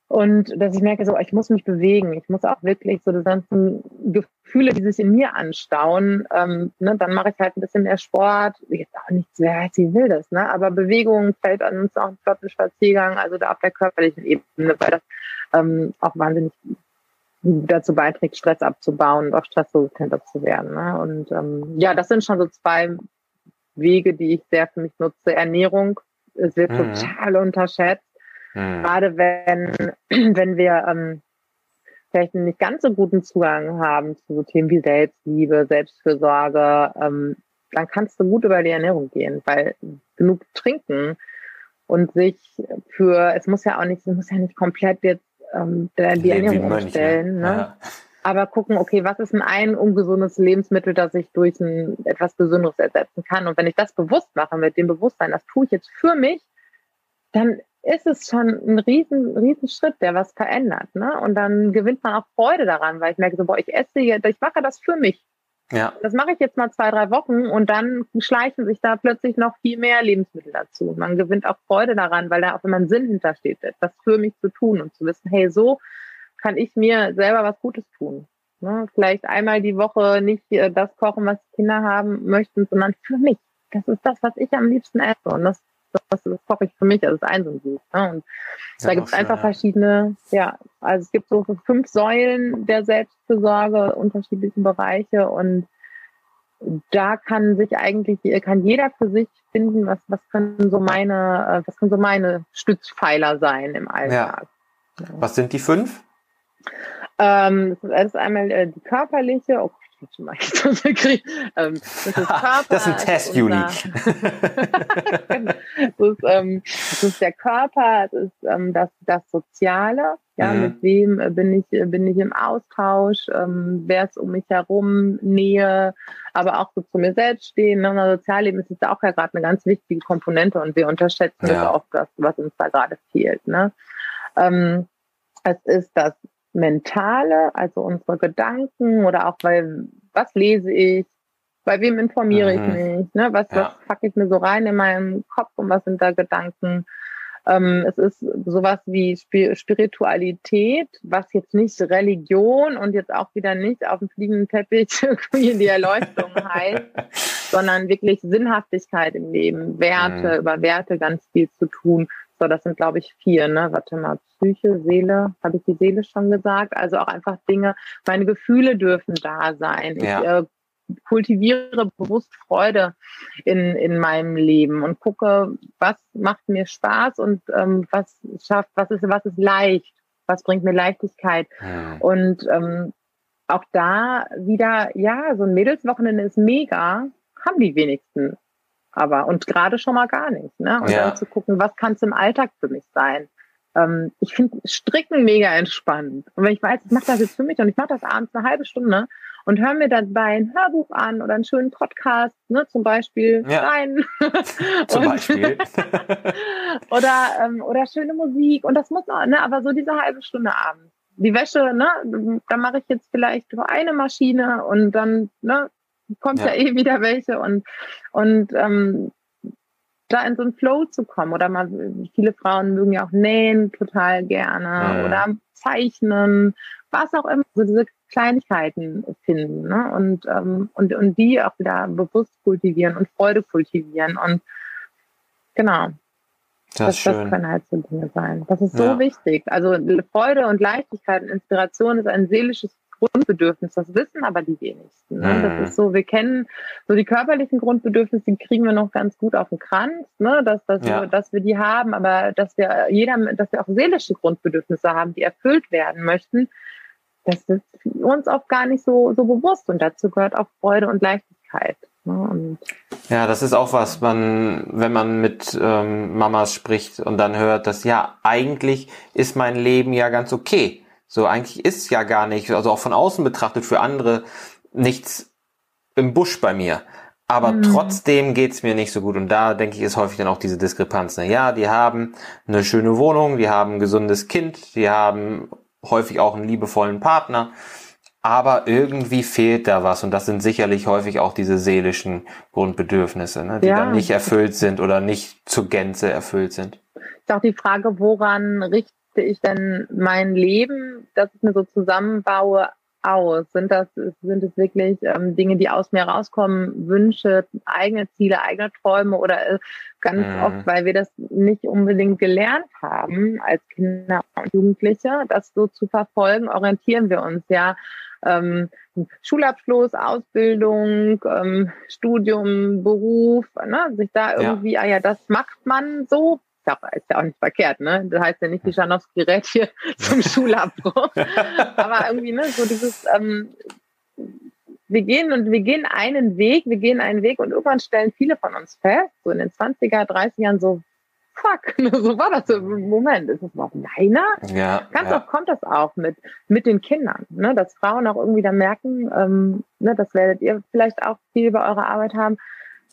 Und dass ich merke, so, ich muss mich bewegen. Ich muss auch wirklich so die ganzen Gefühle, die sich in mir anstauen, ähm, ne, dann mache ich halt ein bisschen mehr Sport. Jetzt auch nichts sehr heiß wie wildes, ne? Aber Bewegung fällt an uns auch ein Spaziergang, also da auf der körperlichen Ebene, weil das ähm, auch wahnsinnig dazu beiträgt, Stress abzubauen und auch stressresistenter zu werden. Ne? Und ähm, ja, das sind schon so zwei Wege, die ich sehr für mich nutze. Ernährung, es wird mhm. total unterschätzt Mhm. Gerade wenn, wenn wir ähm, vielleicht einen nicht ganz so guten Zugang haben zu so Themen wie Selbstliebe, Selbstfürsorge, ähm, dann kannst du gut über die Ernährung gehen, weil genug trinken und sich für, es muss ja auch nicht, es muss ja nicht komplett jetzt ähm, die Ernährung umstellen, ne? Ja. aber gucken, okay, was ist denn ein ungesundes Lebensmittel, das ich durch ein etwas Besonderes ersetzen kann? Und wenn ich das bewusst mache, mit dem Bewusstsein, das tue ich jetzt für mich, dann ist es schon ein riesen, riesen Schritt, der was verändert. Ne? Und dann gewinnt man auch Freude daran, weil ich merke so, boah, ich esse jetzt, ich mache das für mich. Ja. Das mache ich jetzt mal zwei, drei Wochen und dann schleichen sich da plötzlich noch viel mehr Lebensmittel dazu. Man gewinnt auch Freude daran, weil da auch immer ein Sinn hintersteht, etwas für mich zu tun und zu wissen, hey, so kann ich mir selber was Gutes tun. Ne? Vielleicht einmal die Woche nicht äh, das kochen, was die Kinder haben möchten, sondern für mich. Das ist das, was ich am liebsten esse. Und das das, das koche ich für mich, also das ist ein so ein Buch. Ne? Und da gibt es einfach verschiedene, ja, also es gibt so fünf Säulen der Selbstfürsorge, unterschiedliche Bereiche und da kann sich eigentlich, kann jeder für sich finden, was, was können so meine, was können so meine Stützpfeiler sein im Alltag. Ja. Was sind die fünf? Ähm, das ist einmal äh, die körperliche, oh ähm, das, ist Körper, das ist ein Test, Juli. Genau. das, ist, ähm, das ist der Körper, das ist ähm, das, das Soziale. Ja, mhm. mit wem äh, bin ich, äh, bin ich im Austausch? Ähm, wer ist um mich herum? Nähe, aber auch so zu mir selbst stehen. Ne? Unser Sozialleben ist jetzt auch ja gerade eine ganz wichtige Komponente und wir unterschätzen ja. das auch, das, was uns da gerade fehlt. Ne? Ähm, es ist das Mentale, also unsere Gedanken oder auch weil, was lese ich, bei wem informiere mhm. ich mich, ne? was, ja. was packe ich mir so rein in meinem Kopf und was sind da Gedanken. Ähm, es ist sowas wie Spiritualität, was jetzt nicht Religion und jetzt auch wieder nicht auf dem fliegenden Teppich irgendwie in die Erleuchtung heißt, sondern wirklich Sinnhaftigkeit im Leben, Werte, mhm. über Werte ganz viel zu tun. So, das sind, glaube ich, vier, ne? Warte mal, Psyche, Seele, habe ich die Seele schon gesagt? Also auch einfach Dinge, meine Gefühle dürfen da sein. Ja. Ich äh, kultiviere bewusst Freude in, in meinem Leben und gucke, was macht mir Spaß und ähm, was schafft, was ist, was ist leicht, was bringt mir Leichtigkeit. Ja. Und ähm, auch da wieder, ja, so ein Mädelswochenende ist mega, haben die wenigsten aber und gerade schon mal gar nicht. Ne? Und ja. dann zu gucken, was kann es im Alltag für mich sein? Ähm, ich finde Stricken mega entspannt. Und wenn ich weiß, ich mache das jetzt für mich und ich mache das abends eine halbe Stunde und höre mir dabei ein Hörbuch an oder einen schönen Podcast, ne, zum Beispiel ja. rein. zum Beispiel. oder, ähm, oder schöne Musik. Und das muss auch, ne, aber so diese halbe Stunde abends. Die Wäsche, ne, da mache ich jetzt vielleicht nur eine Maschine und dann, ne, kommt ja. ja eh wieder welche und, und ähm, da in so einen Flow zu kommen. Oder mal, viele Frauen mögen ja auch nähen total gerne ja. oder zeichnen, was auch immer, so diese Kleinigkeiten finden ne? und, ähm, und, und die auch wieder bewusst kultivieren und Freude kultivieren. Und genau. Das, das, das können halt so Dinge sein. Das ist so ja. wichtig. Also Freude und Leichtigkeit und Inspiration ist ein seelisches Grundbedürfnis. Das wissen aber die wenigsten. Ne? Das mhm. ist so, wir kennen so die körperlichen Grundbedürfnisse, die kriegen wir noch ganz gut auf den Kranz, ne? dass, dass, ja. wir, dass wir die haben, aber dass wir jeder, dass wir auch seelische Grundbedürfnisse haben, die erfüllt werden möchten, das ist uns oft gar nicht so, so bewusst. Und dazu gehört auch Freude und Leichtigkeit. Ne? Ja, das ist auch was, man, wenn man mit ähm, Mamas spricht und dann hört, dass ja, eigentlich ist mein Leben ja ganz okay So eigentlich ist ja gar nicht, also auch von außen betrachtet für andere nichts im Busch bei mir. Aber mhm. trotzdem geht's mir nicht so gut. Und da denke ich, ist häufig dann auch diese Diskrepanz. Ne? Ja, die haben eine schöne Wohnung, die haben ein gesundes Kind, die haben häufig auch einen liebevollen Partner. Aber irgendwie fehlt da was. Und das sind sicherlich häufig auch diese seelischen Grundbedürfnisse, ne? die ja. dann nicht erfüllt sind oder nicht zur Gänze erfüllt sind. Ist auch die Frage, woran richte ich denn mein Leben, dass ich mir so zusammenbaue, aus? Sind das, sind es wirklich ähm, Dinge, die aus mir rauskommen, Wünsche, eigene Ziele, eigene Träume oder äh, ganz mhm. oft, weil wir das nicht unbedingt gelernt haben als Kinder und Jugendliche, das so zu verfolgen, orientieren wir uns ja ähm, Schulabschluss, Ausbildung, ähm, Studium, Beruf, ne? sich da irgendwie, ja. ah ja, das macht man so, ist ja auch nicht verkehrt, ne? Das heißt ja nicht, die Schanowski rät hier zum Schulabbruch. Aber irgendwie, ne, so dieses, ähm, wir gehen und wir gehen einen Weg, wir gehen einen Weg und irgendwann stellen viele von uns fest, so in den 20er, 30 Jahren so, fuck, so war das im Moment. Ist das noch meiner? Ja, Ganz ja. oft kommt das auch mit, mit den Kindern, ne? dass Frauen auch irgendwie dann merken, ähm, ne, das werdet ihr vielleicht auch viel bei eurer Arbeit haben,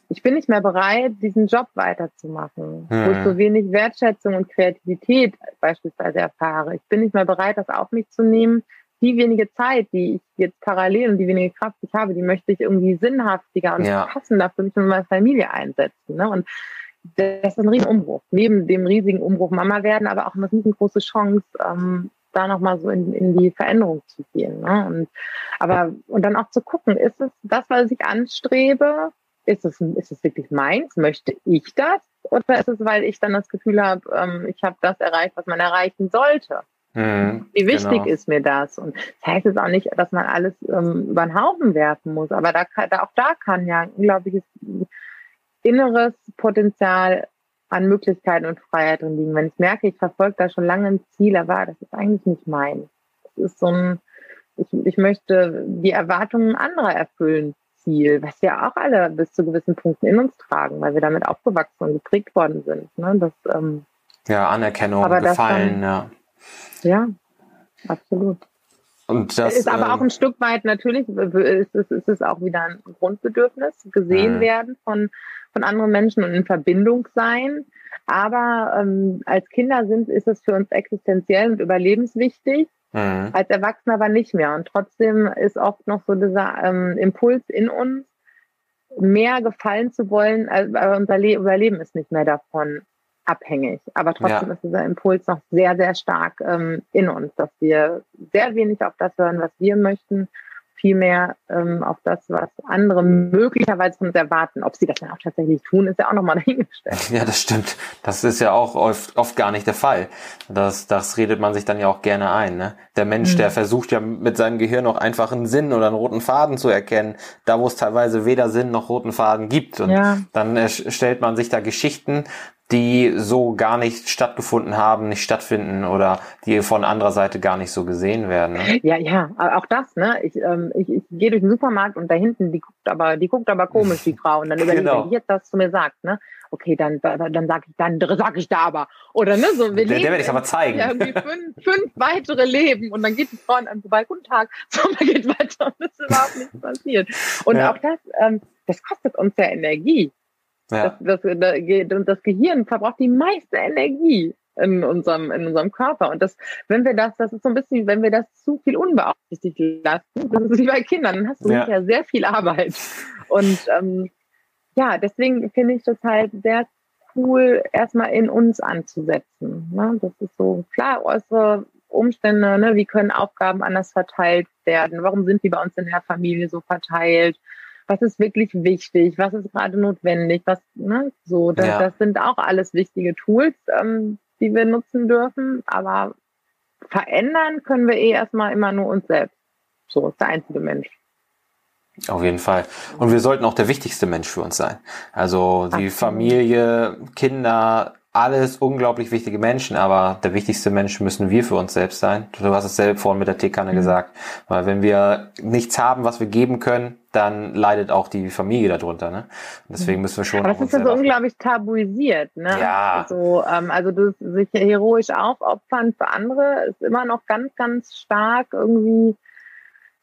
ich bin nicht mehr bereit, diesen Job weiterzumachen, mhm. wo ich so hm. wenig Wertschätzung und Kreativität beispielsweise erfahre. Ich bin nicht mehr bereit, das auf mich zu nehmen. Die wenige Zeit, die ich jetzt parallel und die wenige Kraft, die ich habe, die möchte ich irgendwie sinnhaftiger und ja. passender für mich und meine Familie einsetzen. Ne? Und das ist ein Riesenumbruch. Neben dem riesigen Umbruch Mama werden, aber auch eine riesengroße Chance, ähm, da nochmal so in, in die Veränderung zu gehen. Ne? Und, aber, und dann auch zu gucken, ist es das, was ich anstrebe? Ist es, ist es wirklich meins? Möchte ich das? Oder ist es, weil ich dann das Gefühl habe, ähm, ich habe das erreicht, was man erreichen sollte? Mhm, Wie wichtig genau. ist mir das? Und das heißt jetzt auch nicht, dass man alles ähm, über den Haufen werfen muss, aber da, kann, da, auch da kann ja ein unglaubliches inneres Potenzial an Möglichkeiten und Freiheit drin liegen. Wenn ich merke, ich verfolge da schon lange ein Ziel, aber das ist eigentlich nicht mein. Das ist so ein, ich, ich möchte die Erwartungen anderer erfüllen Ziel, was wir auch alle bis zu gewissen Punkten in uns tragen, weil wir damit aufgewachsen und geprägt worden sind. Ne? Das, ähm, ja, Anerkennung, Gefallen, dann, ja. Ja, absolut. Und das ist aber äh, auch ein Stück weit natürlich, ist es, ist es auch wieder ein Grundbedürfnis, gesehen äh, werden von, von anderen Menschen und in Verbindung sein. Aber ähm, als Kinder sind, ist es für uns existenziell und überlebenswichtig. Mhm. Als Erwachsener aber nicht mehr. Und trotzdem ist oft noch so dieser ähm, Impuls in uns, mehr gefallen zu wollen, also unser Le Überleben ist nicht mehr davon abhängig. Aber trotzdem ja. ist dieser Impuls noch sehr, sehr stark ähm, in uns, dass wir sehr wenig auf das hören, was wir möchten vielmehr ähm, auf das, was andere möglicherweise von uns erwarten. Ob sie das dann auch tatsächlich tun, ist ja auch nochmal dahingestellt. Ja, das stimmt. Das ist ja auch oft, oft gar nicht der Fall. Das, das redet man sich dann ja auch gerne ein. Ne? Der Mensch, mhm. der versucht ja mit seinem Gehirn auch einfach einen Sinn oder einen roten Faden zu erkennen, da wo es teilweise weder Sinn noch roten Faden gibt. Und ja. dann stellt man sich da Geschichten die so gar nicht stattgefunden haben, nicht stattfinden oder die von anderer Seite gar nicht so gesehen werden. Ne? Ja, ja, auch das, ne? Ich, ähm, ich, ich gehe durch den Supermarkt und da hinten, die guckt aber, die guckt aber komisch, die Frau. Und dann überlege genau. ich, jetzt das zu mir sagt, ne? Okay, dann, dann sag ich, dann sag ich da aber. Oder ne, so wir der, der werde ich aber zeigen. Ja, irgendwie fünf, fünf weitere Leben und dann geht die Frau an vorbei, guten Tag, so man geht weiter und es ist überhaupt nichts passiert. Und ja. auch das, ähm, das kostet uns ja Energie. Ja. Das, das, das Gehirn verbraucht die meiste Energie in unserem, in unserem Körper. Und das, wenn wir das, das ist so ein bisschen, wenn wir das zu viel unbeaufsichtigt lassen, das ist wie bei Kindern, dann hast du ja, ja sehr viel Arbeit. Und ähm, ja, deswegen finde ich das halt sehr cool, erstmal in uns anzusetzen. Ne? Das ist so klar, äußere Umstände, ne? wie können Aufgaben anders verteilt werden? Warum sind die bei uns in der Familie so verteilt? Was ist wirklich wichtig, was ist gerade notwendig, was, ne, so, das, ja. das sind auch alles wichtige Tools, ähm, die wir nutzen dürfen, aber verändern können wir eh erstmal immer nur uns selbst. So ist der einzige Mensch. Auf jeden Fall. Und wir sollten auch der wichtigste Mensch für uns sein. Also die. Familie, Kinder, alles unglaublich wichtige Menschen, aber der wichtigste Mensch müssen wir für uns selbst sein. Du hast es selbst vorhin mit der Teekanne mhm. gesagt. Weil wenn wir nichts haben, was wir geben können, dann leidet auch die Familie darunter. Ne? Deswegen müssen wir schon. Aber das ist ja so unglaublich tabuisiert. Ne? Ja. Also, ähm, also das sich heroisch aufopfern für andere ist immer noch ganz, ganz stark irgendwie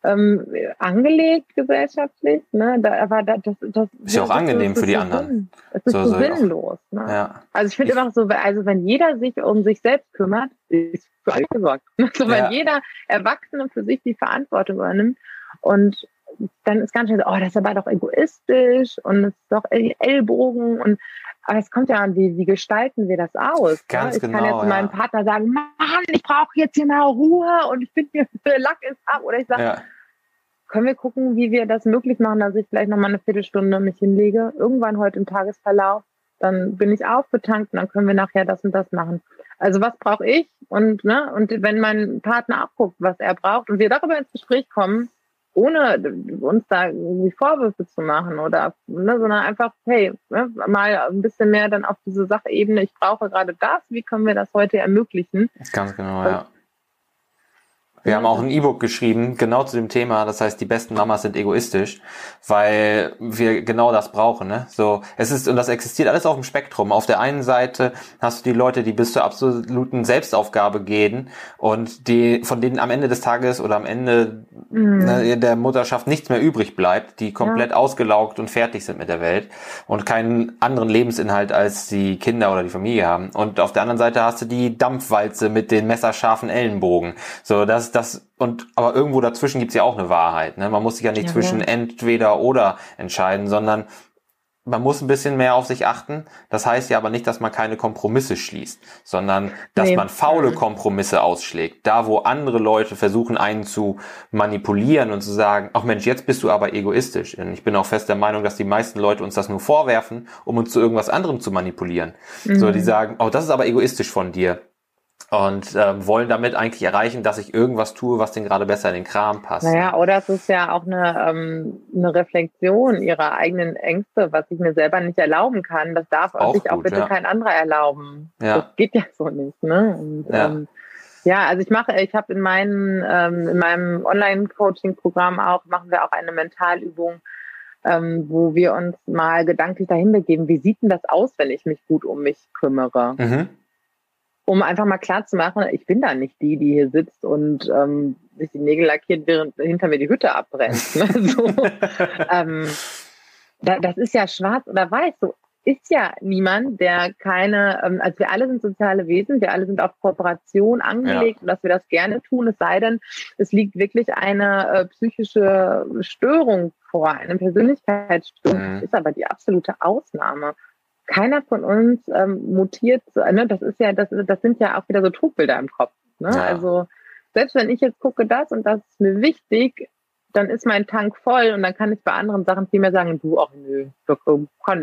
ähm, angelegt gesellschaftlich. Ne? Da, aber das, das, das ist ja auch angenehm für die so anderen. Es ist so, so sinnlos. Ne? Ja. Also ich finde immer so, also wenn jeder sich um sich selbst kümmert, ist für alle gesorgt. Also wenn ja. jeder Erwachsene für sich die Verantwortung übernimmt und dann ist ganz schnell so, oh, das ist aber doch egoistisch und es ist doch Ellbogen und aber es kommt ja an, wie, wie gestalten wir das aus? Ne? Ganz ne? Ich genau, kann jetzt ja. meinem Partner sagen, Mann, ich brauche jetzt hier mal Ruhe und ich finde mir Lack ist ab. Oder ich sage, ja. können wir gucken, wie wir das möglich machen, dass ich vielleicht noch mal eine Viertelstunde mich hinlege, irgendwann heute im Tagesverlauf, dann bin ich aufgetankt und dann können wir nachher das und das machen. Also was brauche ich? Und, ne, und wenn mein Partner abguckt, was er braucht und wir darüber ins Gespräch kommen, ohne uns da irgendwie Vorwürfe zu machen oder, ne, sondern einfach, hey, ne, mal ein bisschen mehr dann auf diese Sachebene, ich brauche gerade das, wie können wir das heute ermöglichen? Ganz genau, ja. Wir haben auch ein E-Book geschrieben, genau zu dem Thema. Das heißt, die besten Mamas sind egoistisch, weil wir genau das brauchen. Ne? So, es ist und das existiert alles auf dem Spektrum. Auf der einen Seite hast du die Leute, die bis zur absoluten Selbstaufgabe gehen und die von denen am Ende des Tages oder am Ende mhm. ne, der Mutterschaft nichts mehr übrig bleibt, die komplett ja. ausgelaugt und fertig sind mit der Welt und keinen anderen Lebensinhalt als die Kinder oder die Familie haben. Und auf der anderen Seite hast du die Dampfwalze mit den messerscharfen Ellenbogen. So, das das, und aber irgendwo dazwischen gibt's ja auch eine Wahrheit. Ne? Man muss sich ja nicht ja, zwischen ja. entweder oder entscheiden, sondern man muss ein bisschen mehr auf sich achten. Das heißt ja aber nicht, dass man keine Kompromisse schließt, sondern dass nee. man faule Kompromisse ausschlägt. Da, wo andere Leute versuchen, einen zu manipulieren und zu sagen, ach Mensch, jetzt bist du aber egoistisch. Und ich bin auch fest der Meinung, dass die meisten Leute uns das nur vorwerfen, um uns zu irgendwas anderem zu manipulieren. Mhm. So, die sagen, oh, das ist aber egoistisch von dir und äh, wollen damit eigentlich erreichen, dass ich irgendwas tue, was denen gerade besser in den Kram passt. Naja, oder es ist ja auch eine, ähm, eine Reflexion ihrer eigenen Ängste, was ich mir selber nicht erlauben kann. Das darf auch sich gut, auch bitte ja. kein anderer erlauben. Ja. Das geht ja so nicht. Ne? Und, ja. Ähm, ja, also ich mache, ich habe in meinem ähm, in meinem Online-Coaching-Programm auch machen wir auch eine Mentalübung, ähm, wo wir uns mal gedanklich dahin begeben. Wie sieht denn das aus, wenn ich mich gut um mich kümmere? Mhm um einfach mal klar zu machen, ich bin da nicht die, die hier sitzt und ähm, sich die Nägel lackiert, während hinter mir die Hütte abbrennt. Ne? So, ähm, da, das ist ja schwarz oder weiß. So ist ja niemand, der keine, ähm, also wir alle sind soziale Wesen, wir alle sind auf Kooperation angelegt ja. und dass wir das gerne tun, es sei denn, es liegt wirklich eine äh, psychische Störung vor, eine Persönlichkeitsstörung, mhm. ist aber die absolute Ausnahme keiner von uns ähm, mutiert, ne, das ist ja, das, das sind ja auch wieder so Trugbilder im Kopf. Ne? Ja. Also selbst wenn ich jetzt gucke, das und das ist mir wichtig, dann ist mein Tank voll und dann kann ich bei anderen Sachen viel mehr sagen, du, ach nö,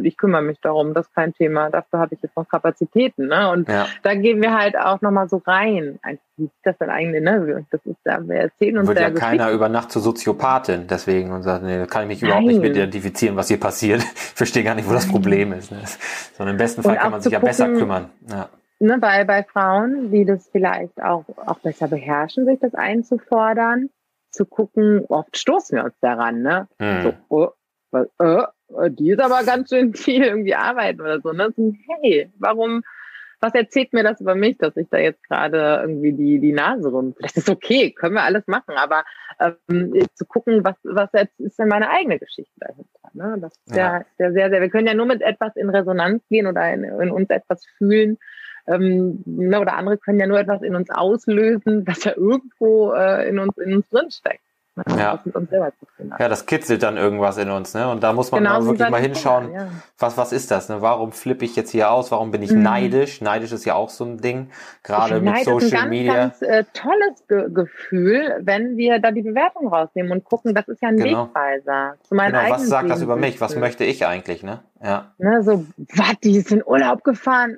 ich kümmere mich darum, das ist kein Thema, dafür habe ich jetzt noch Kapazitäten. Ne? Und ja. da gehen wir halt auch nochmal so rein. Wie ist das denn eigentlich? Ne? Das ist ja, wir erzählen uns Wird ja keiner über Nacht zur Soziopathin deswegen und sagt, nee, da kann ich mich Nein. überhaupt nicht mit identifizieren, was hier passiert. Ich verstehe gar nicht, wo das Problem ist. Ne? Sondern im besten Fall kann man sich ja besser kümmern. Ja. Ne, bei, bei Frauen, die das vielleicht auch, auch besser beherrschen, sich das einzufordern, zu gucken, oft stoßen wir uns daran, ne? Hm. So, oh, äh, die ist aber ganz schön viel irgendwie arbeiten oder so, ne? So, hey, warum, was erzählt mir das über mich, dass ich da jetzt gerade irgendwie die, die Nase rum? Das ist okay, können wir alles machen, aber ähm, zu gucken, was, was ist denn meine eigene Geschichte dahinter. Ne? Das ist ja. ja sehr, sehr, wir können ja nur mit etwas in Resonanz gehen oder in, in uns etwas fühlen, ähm, ne, oder andere können ja nur etwas in uns auslösen, das ja irgendwo äh, in uns in uns drinsteckt. Ne? Ja. ja, das kitzelt dann irgendwas in uns, ne? Und da muss man genau, mal wirklich mal hinschauen, ja. was, was ist das, ne? Warum flippe ich jetzt hier aus? Warum bin ich mhm. neidisch? Neidisch ist ja auch so ein Ding, gerade mit Social ist ein ganz, Media. Ganz äh, tolles Ge Gefühl, wenn wir da die Bewertung rausnehmen und gucken, das ist ja ein genau. Wegweiser. Zu meinen genau, was sagt das über mich? Was möchte ich eigentlich, ne? Ja. Ne, so, was, die ist in Urlaub gefahren?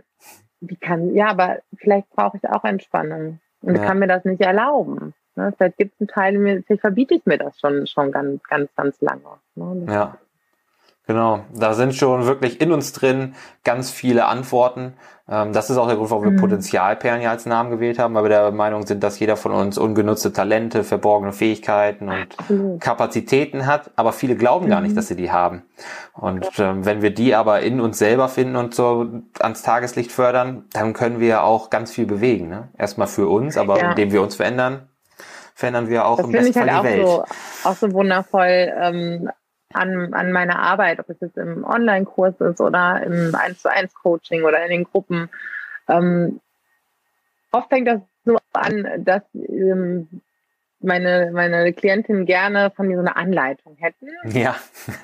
Wie kann, ja, aber vielleicht brauche ich auch Entspannung und ja. kann mir das nicht erlauben. Ne? Vielleicht gibt es einen Teil, mir, vielleicht verbiete ich mir das schon, schon ganz, ganz, ganz lange. Ne? Ja. Genau, da sind schon wirklich in uns drin ganz viele Antworten. Ähm, das ist auch der Grund, warum wir mhm. Potenzialperlen ja als Namen gewählt haben, weil wir der Meinung sind, dass jeder von uns ungenutzte Talente, verborgene Fähigkeiten und Absolut. Kapazitäten hat, aber viele glauben mhm. gar nicht, mhm. dass sie die haben. Und ähm, wenn wir die aber in uns selber finden und so ans Tageslicht fördern, dann können wir auch ganz viel bewegen. Ne? Erstmal für uns, aber ja. indem wir uns verändern, verändern wir auch das im besten Fall halt die Welt. So, auch so wundervoll. Ähm, an, an meiner Arbeit, ob es jetzt im Online-Kurs ist oder im 1 zu 1 Coaching oder in den Gruppen. Ähm, oft fängt das so an, dass ähm, meine, meine Klientinnen gerne von mir so eine Anleitung hätten. Ja.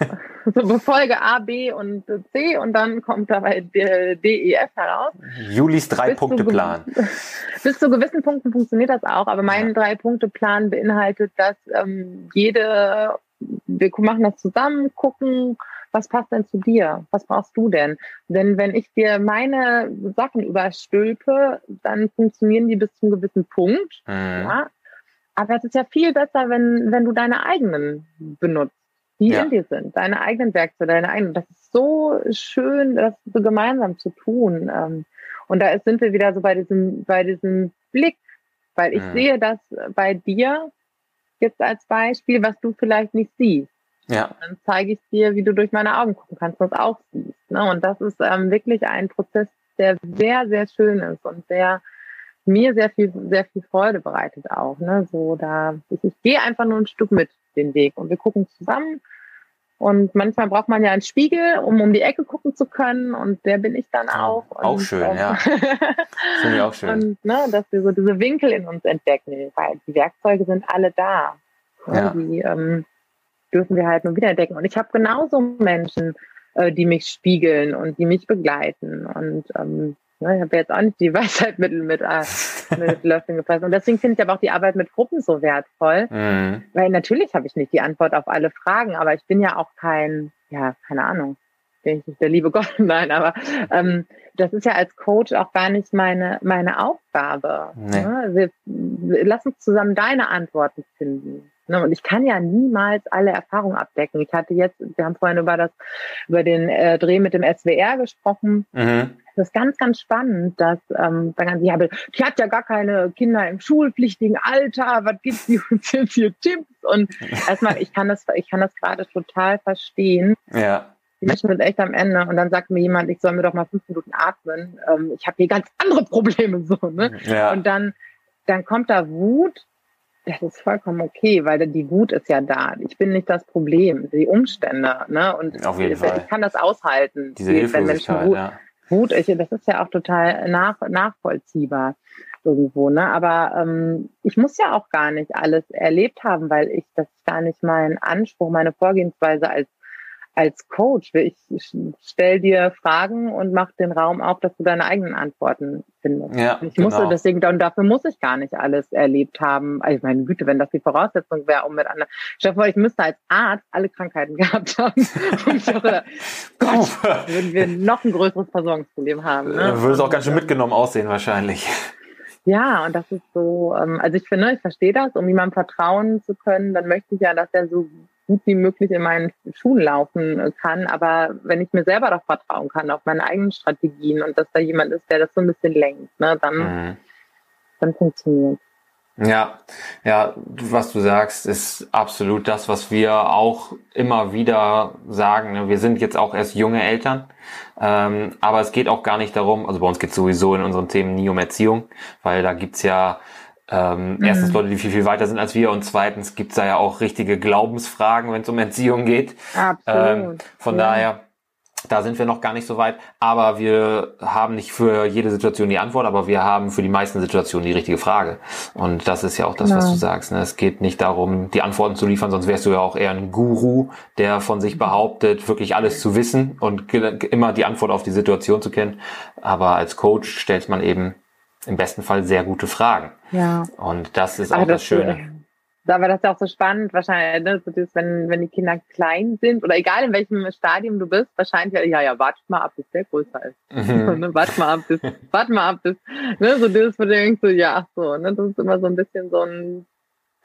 so befolge A, B und C und dann kommt dabei D, D E, F heraus. Julis Drei-Punkte-Plan. Bis zu gewissen Punkten funktioniert das auch, aber mein ja. Drei-Punkte-Plan beinhaltet, dass ähm, jede wir machen das zusammen, gucken, was passt denn zu dir? Was brauchst du denn? Denn wenn ich dir meine Sachen überstülpe, dann funktionieren die bis zu einem gewissen Punkt. Mhm. Ja? Aber es ist ja viel besser, wenn, wenn du deine eigenen benutzt, die ja. in dir sind, deine eigenen Werkzeuge, deine eigenen. Das ist so schön, das so gemeinsam zu tun. Ähm, und da sind wir wieder so bei diesem, bei diesem Blick, weil ich mhm. sehe das bei dir jetzt als Beispiel, was du vielleicht nicht siehst. Ja. Dann zeige ich dir, wie du durch meine Augen gucken kannst, was auch siehst. Ne? Und das ist ähm, wirklich ein Prozess, der sehr, sehr schön ist und der mir sehr viel, sehr viel Freude bereitet auch. Ne? So da, ich, ich gehe einfach nur ein Stück mit den Weg und wir gucken zusammen. Und manchmal braucht man ja einen Spiegel, um um die Ecke gucken zu können. Und der bin ich dann auch. Ja, auch schön, ähm, ja. Finde ich auch schön. Und ne, dass wir so diese Winkel in uns entdecken, weil die Werkzeuge sind alle da. Ja. Die ähm, dürfen wir halt nur wieder entdecken. Und ich habe genauso Menschen, äh, die mich spiegeln und die mich begleiten. Und ähm, Ne, ich habe jetzt auch nicht die Weisheitmittel mit, äh, mit Löffeln gefasst. Und deswegen finde ich aber auch die Arbeit mit Gruppen so wertvoll. Mhm. Weil natürlich habe ich nicht die Antwort auf alle Fragen, aber ich bin ja auch kein, ja, keine Ahnung, bin ich nicht der liebe Gott, nein, aber ähm, das ist ja als Coach auch gar nicht meine, meine Aufgabe. Nee. Ne? Wir, lass uns zusammen deine Antworten finden. Ne? Und ich kann ja niemals alle Erfahrungen abdecken. Ich hatte jetzt, wir haben vorhin über das, über den äh, Dreh mit dem SWR gesprochen. Mhm. Das ist ganz, ganz spannend, dass ähm, sagen sie, ja, die hat ja gar keine Kinder im schulpflichtigen Alter, was gibt die uns jetzt hier Tipps? Und erstmal, ich kann das, ich kann das gerade total verstehen. Ja. Die Menschen sind echt am Ende und dann sagt mir jemand, ich soll mir doch mal fünf Minuten atmen. Ähm, ich habe hier ganz andere Probleme so, ne? Ja. Und dann, dann kommt da Wut das ist vollkommen okay, weil die Wut ist ja da. Ich bin nicht das Problem, die Umstände. Ne? Und Auf jeden ich, Fall. ich kann das aushalten. Diese wenn Menschen Wut, ja. Wut ich, das ist ja auch total nach, nachvollziehbar irgendwo. Ne? Aber ähm, ich muss ja auch gar nicht alles erlebt haben, weil ich das gar nicht mein Anspruch, meine Vorgehensweise als als Coach, ich stell dir Fragen und mach den Raum auf, dass du deine eigenen Antworten findest. Ja, ich genau. muss deswegen, und dafür muss ich gar nicht alles erlebt haben. Also meine Güte, wenn das die Voraussetzung wäre, um mit anderen. Stell ich müsste als Arzt alle Krankheiten gehabt haben. Und ich dachte, Gott, würden wir noch ein größeres Versorgungsproblem haben. Ne? Würde es auch ganz schön mitgenommen aussehen wahrscheinlich. Ja, und das ist so, ähm, also ich finde, ich verstehe das, um jemandem vertrauen zu können, dann möchte ich ja, dass er so gut wie möglich in meinen Schuhen laufen äh, kann. Aber wenn ich mir selber doch vertrauen kann, auf meine eigenen Strategien und dass da jemand ist, der das so ein bisschen lenkt, ne, dann, mhm. dann funktioniert. Ja, ja, was du sagst, ist absolut das, was wir auch immer wieder sagen. Ne? Wir sind jetzt auch erst junge Eltern, ähm, aber es geht auch gar nicht darum, also bei uns geht es sowieso in unseren Themen nie um Erziehung, weil da gibt's ja ähm, mhm. Erstens Leute, die viel, viel weiter sind als wir und zweitens gibt's da ja auch richtige Glaubensfragen, wenn es um Entziehung geht. Absolut. Ähm, von ja. daher, da sind wir noch gar nicht so weit, aber wir haben nicht für jede Situation die Antwort, aber wir haben für die meisten Situationen die richtige Frage. Und das ist ja auch das, ja. was du sagst. Ne? Es geht nicht darum, die Antworten zu liefern, sonst wärst du ja auch eher ein Guru, der von sich behauptet, wirklich alles zu wissen und immer die Antwort auf die Situation zu kennen. Aber als Coach stellt man eben im besten Fall sehr gute Fragen. Ja. Und das ist auch das, das, Schöne. Aber das ist auch so spannend, wahrscheinlich, ne? so das, wenn, wenn die Kinder klein sind oder egal in welchem Stadium du bist, wahrscheinlich, ja, ja, warte mal ab, bis der größer ist. Mhm. ne? Warte mal ab, bis, warte mal ab, bis, ne? so das, wo du denkst, so, ja, so, ne? das ist immer so ein bisschen so ein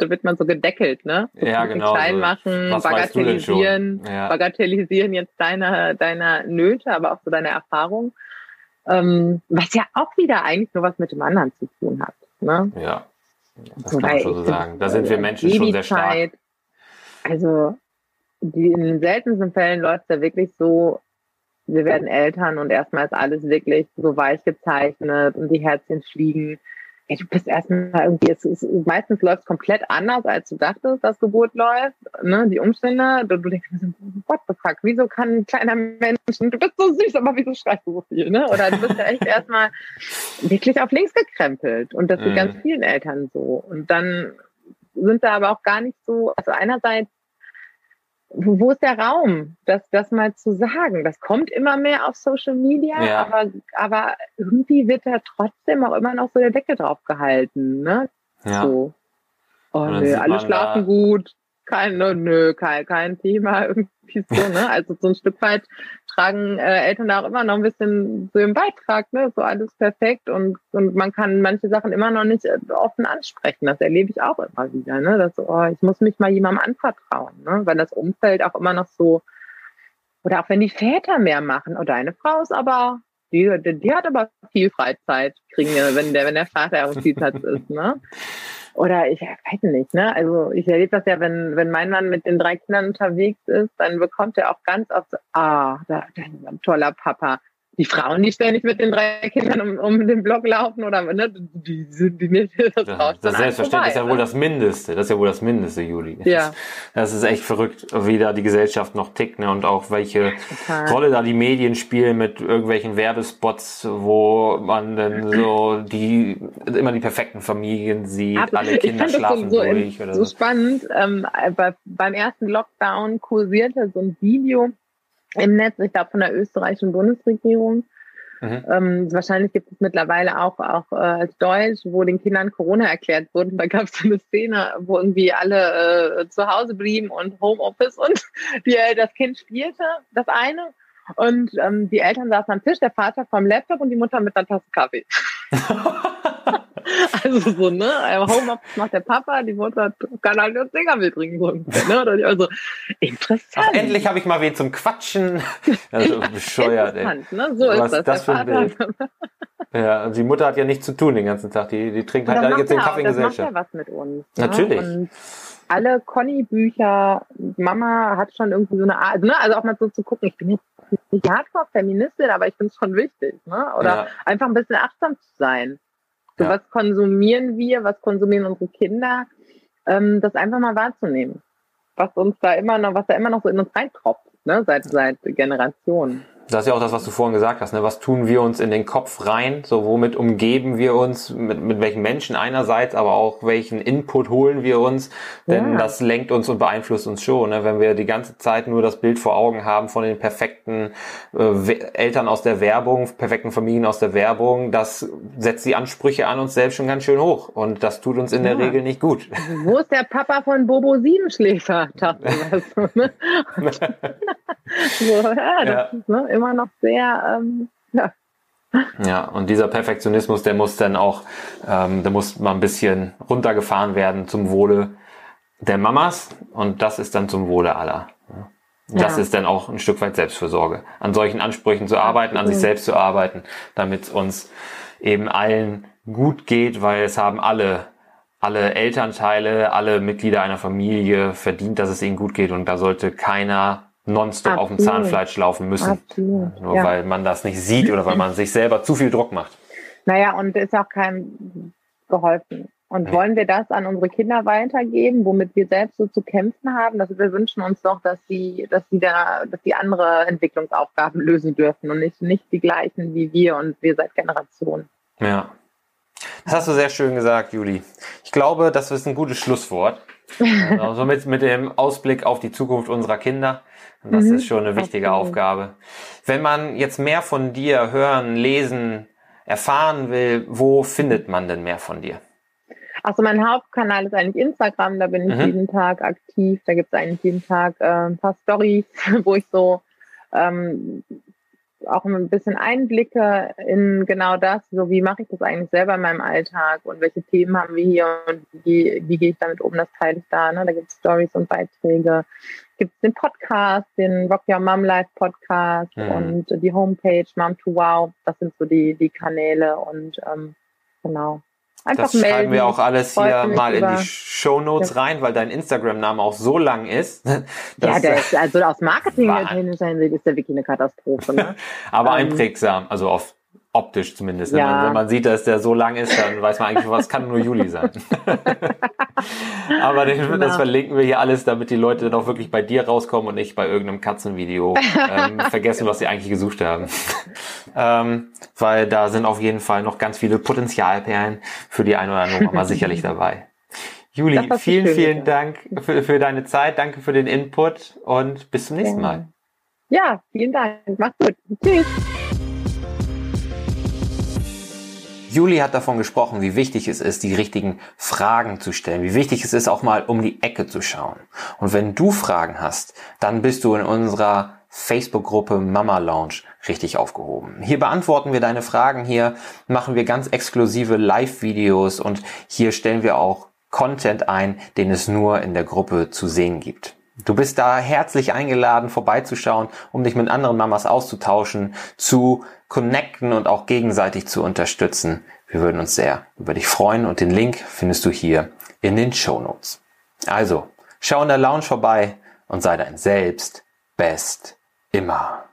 da wird man so gedeckelt, ne? So ja, genau. Klein machen, Was bagatellisieren, ja. bagatellisieren jetzt deine, deine Nöte, aber auch so deine Erfahrung. Ähm, was ja auch wieder eigentlich nur was mit dem anderen zu tun hat. Ne? Ja, das so, kann man schon so sagen. Da sind wir Menschen schon sehr stark. Also die, in den seltensten Fällen läuft es ja wirklich so, wir werden Eltern und erstmal ist alles wirklich so weich gezeichnet und die Herzchen fliegen ey, du bist erstmal irgendwie, es ist, meistens läuft es komplett anders, als du dachtest, dass Geburt läuft, ne, die Umstände, du, du denkst so, what the fuck, wieso kann ein kleiner Mensch, du bist so süß, aber wieso schreist du so viel, ne, oder du bist ja echt erstmal wirklich auf links gekrempelt. Und das mhm. ist ganz vielen Eltern so. Und dann sind da aber auch gar nicht so, also einerseits wo ist der Raum, das, das mal zu sagen? Das kommt immer mehr auf Social Media, ja. aber, aber irgendwie wird da trotzdem auch immer noch so der Deckel drauf gehalten. Ne? Ja. So. Oh nö, alle schlafen gut, kein, nö, kein, kein Thema irgendwie so, ne? Also so ein Stück weit tragen äh, Eltern auch immer noch ein bisschen so im Beitrag, ne? So alles perfekt und, und man kann manche Sachen immer noch nicht äh, offen ansprechen. Das erlebe ich auch immer wieder, ne? Dass, oh, ich muss mich mal jemandem anvertrauen, ne? Weil das Umfeld auch immer noch so, oder auch wenn die Väter mehr machen, oder oh, eine Frau ist aber, die, die, die hat aber viel Freizeit, kriegen wenn der, wenn der Vater auf dem Spielplatz ist, ne? Oder ich weiß nicht, ne? Also ich erlebe das ja, wenn, wenn mein Mann mit den drei Kindern unterwegs ist, dann bekommt er auch ganz oft ah, da, da ist ein toller Papa die Frauen, die ständig mit den drei Kindern um, um den Block laufen oder ne, die sind die nicht. Das, ja, das Selbstverständlich ist ja wohl das Mindeste. Das ist ja wohl das Mindeste, Juli. Ja. Das ist echt verrückt, wie da die Gesellschaft noch tickt ne, und auch welche Total. Rolle da die Medien spielen mit irgendwelchen Werbespots, wo man dann so die immer die perfekten Familien sieht, Aber alle Kinder schlafen so, durch. So, oder so, so spannend. Ähm, bei, beim ersten Lockdown kursierte so ein Video im Netz, ich glaube von der österreichischen Bundesregierung. Mhm. Ähm, wahrscheinlich gibt es mittlerweile auch, auch äh, als Deutsch, wo den Kindern Corona erklärt wurde. Da gab es so eine Szene, wo irgendwie alle äh, zu Hause blieben und Homeoffice und die, äh, das Kind spielte, das eine. Und ähm, die Eltern saßen am Tisch, der Vater vom Laptop und die Mutter mit einer Tasse Kaffee. also so, ne? Homeoffice macht der Papa, die Mutter kann halt nur Singerbild trinken. Ne? Also interessant. Ach, endlich habe ich mal wen zum Quatschen. Also bescheuert, ey. Ne? So Was ist das. das für ein Bild. Ja, und die Mutter hat ja nichts zu tun den ganzen Tag. Die, die trinkt halt jetzt den Kaffee in Gesellschaft. Das macht ja was mit uns. Ne? Natürlich. Und alle Conny-Bücher, Mama hat schon irgendwie so eine Art, ne? also auch mal so zu gucken, ich bin jetzt nicht Hardcore-Feministin, aber ich finde es schon wichtig. Ne? Oder ja. einfach ein bisschen achtsam zu sein. So, ja. was konsumieren wir, was konsumieren unsere Kinder, ähm, das einfach mal wahrzunehmen. Was uns da immer noch, was da immer noch so in uns reintropft, ne, seit, seit Generationen. Das ist ja auch das, was du vorhin gesagt hast. Ne? Was tun wir uns in den Kopf rein? So, womit umgeben wir uns? Mit, mit welchen Menschen einerseits, aber auch welchen Input holen wir uns? Denn ja. das lenkt uns und beeinflusst uns schon. Ne? Wenn wir die ganze Zeit nur das Bild vor Augen haben von den perfekten äh, Eltern aus der Werbung, perfekten Familien aus der Werbung, das setzt die Ansprüche an uns selbst schon ganz schön hoch. Und das tut uns in ja. der Regel nicht gut. Wo ist der Papa von Bobo Siebenschläfer? Dachte ne? so, ja, das ja. ist ne, immer noch sehr, ähm, ja. Ja, und dieser Perfektionismus, der muss dann auch, ähm, der muss mal ein bisschen runtergefahren werden zum Wohle der Mamas und das ist dann zum Wohle aller. Das ja. ist dann auch ein Stück weit Selbstfürsorge. An solchen Ansprüchen zu arbeiten, an sich selbst zu arbeiten, damit es uns eben allen gut geht, weil es haben alle, alle Elternteile, alle Mitglieder einer Familie verdient, dass es ihnen gut geht und da sollte keiner nonstop Absolut. auf dem Zahnfleisch laufen müssen. Absolut. Nur ja. weil man das nicht sieht oder weil man sich selber zu viel Druck macht. Naja, und ist auch keinem geholfen. Und nee. wollen wir das an unsere Kinder weitergeben, womit wir selbst so zu kämpfen haben? Dass wir wünschen uns doch, dass sie, dass sie da, dass die andere Entwicklungsaufgaben lösen dürfen und nicht, nicht die gleichen wie wir und wir seit Generationen. Ja. Das hast du sehr schön gesagt, Juli. Ich glaube, das ist ein gutes Schlusswort. Also mit, mit dem Ausblick auf die Zukunft unserer Kinder. Das mhm. ist schon eine wichtige okay. Aufgabe. Wenn man jetzt mehr von dir hören, lesen, erfahren will, wo findet man denn mehr von dir? Also mein Hauptkanal ist eigentlich Instagram, da bin ich mhm. jeden Tag aktiv. Da gibt es eigentlich jeden Tag äh, ein paar Stories, wo ich so ähm, auch ein bisschen Einblicke in genau das, so wie mache ich das eigentlich selber in meinem Alltag und welche Themen haben wir hier und wie, wie gehe ich damit um, das teile ich da. Ne? Da gibt es Stories und Beiträge. Gibt es den Podcast, den Rock Your Mom Life Podcast mhm. und die Homepage Mom to Wow. Das sind so die, die Kanäle und ähm, genau. Einfach das melden. schreiben wir auch alles hier mal in die Show Notes ja. rein, weil dein Instagram-Name auch so lang ist. ja, der ist, also aus Hinsicht ist der wirklich eine Katastrophe. Ne? Aber ähm, einprägsam, also auf optisch zumindest. Ja. Wenn, man, wenn man sieht, dass der so lang ist, dann weiß man eigentlich, was kann nur Juli sein. Aber den, genau. das verlinken wir hier alles, damit die Leute dann auch wirklich bei dir rauskommen und nicht bei irgendeinem Katzenvideo ähm, vergessen, was sie eigentlich gesucht haben. ähm, weil da sind auf jeden Fall noch ganz viele Potenzialperlen für die eine oder andere Mama sicherlich dabei. Juli, vielen, vielen Dank für, für deine Zeit, danke für den Input und bis zum nächsten Mal. Ja, vielen Dank. Mach's gut. Tschüss. Juli hat davon gesprochen, wie wichtig es ist, die richtigen Fragen zu stellen, wie wichtig es ist, auch mal um die Ecke zu schauen. Und wenn du Fragen hast, dann bist du in unserer Facebook-Gruppe Mama Lounge richtig aufgehoben. Hier beantworten wir deine Fragen, hier machen wir ganz exklusive Live-Videos und hier stellen wir auch Content ein, den es nur in der Gruppe zu sehen gibt. Du bist da herzlich eingeladen, vorbeizuschauen, um dich mit anderen Mamas auszutauschen, zu connecten und auch gegenseitig zu unterstützen. Wir würden uns sehr über dich freuen und den Link findest du hier in den Show Notes. Also, schau in der Lounge vorbei und sei dein Selbst best immer.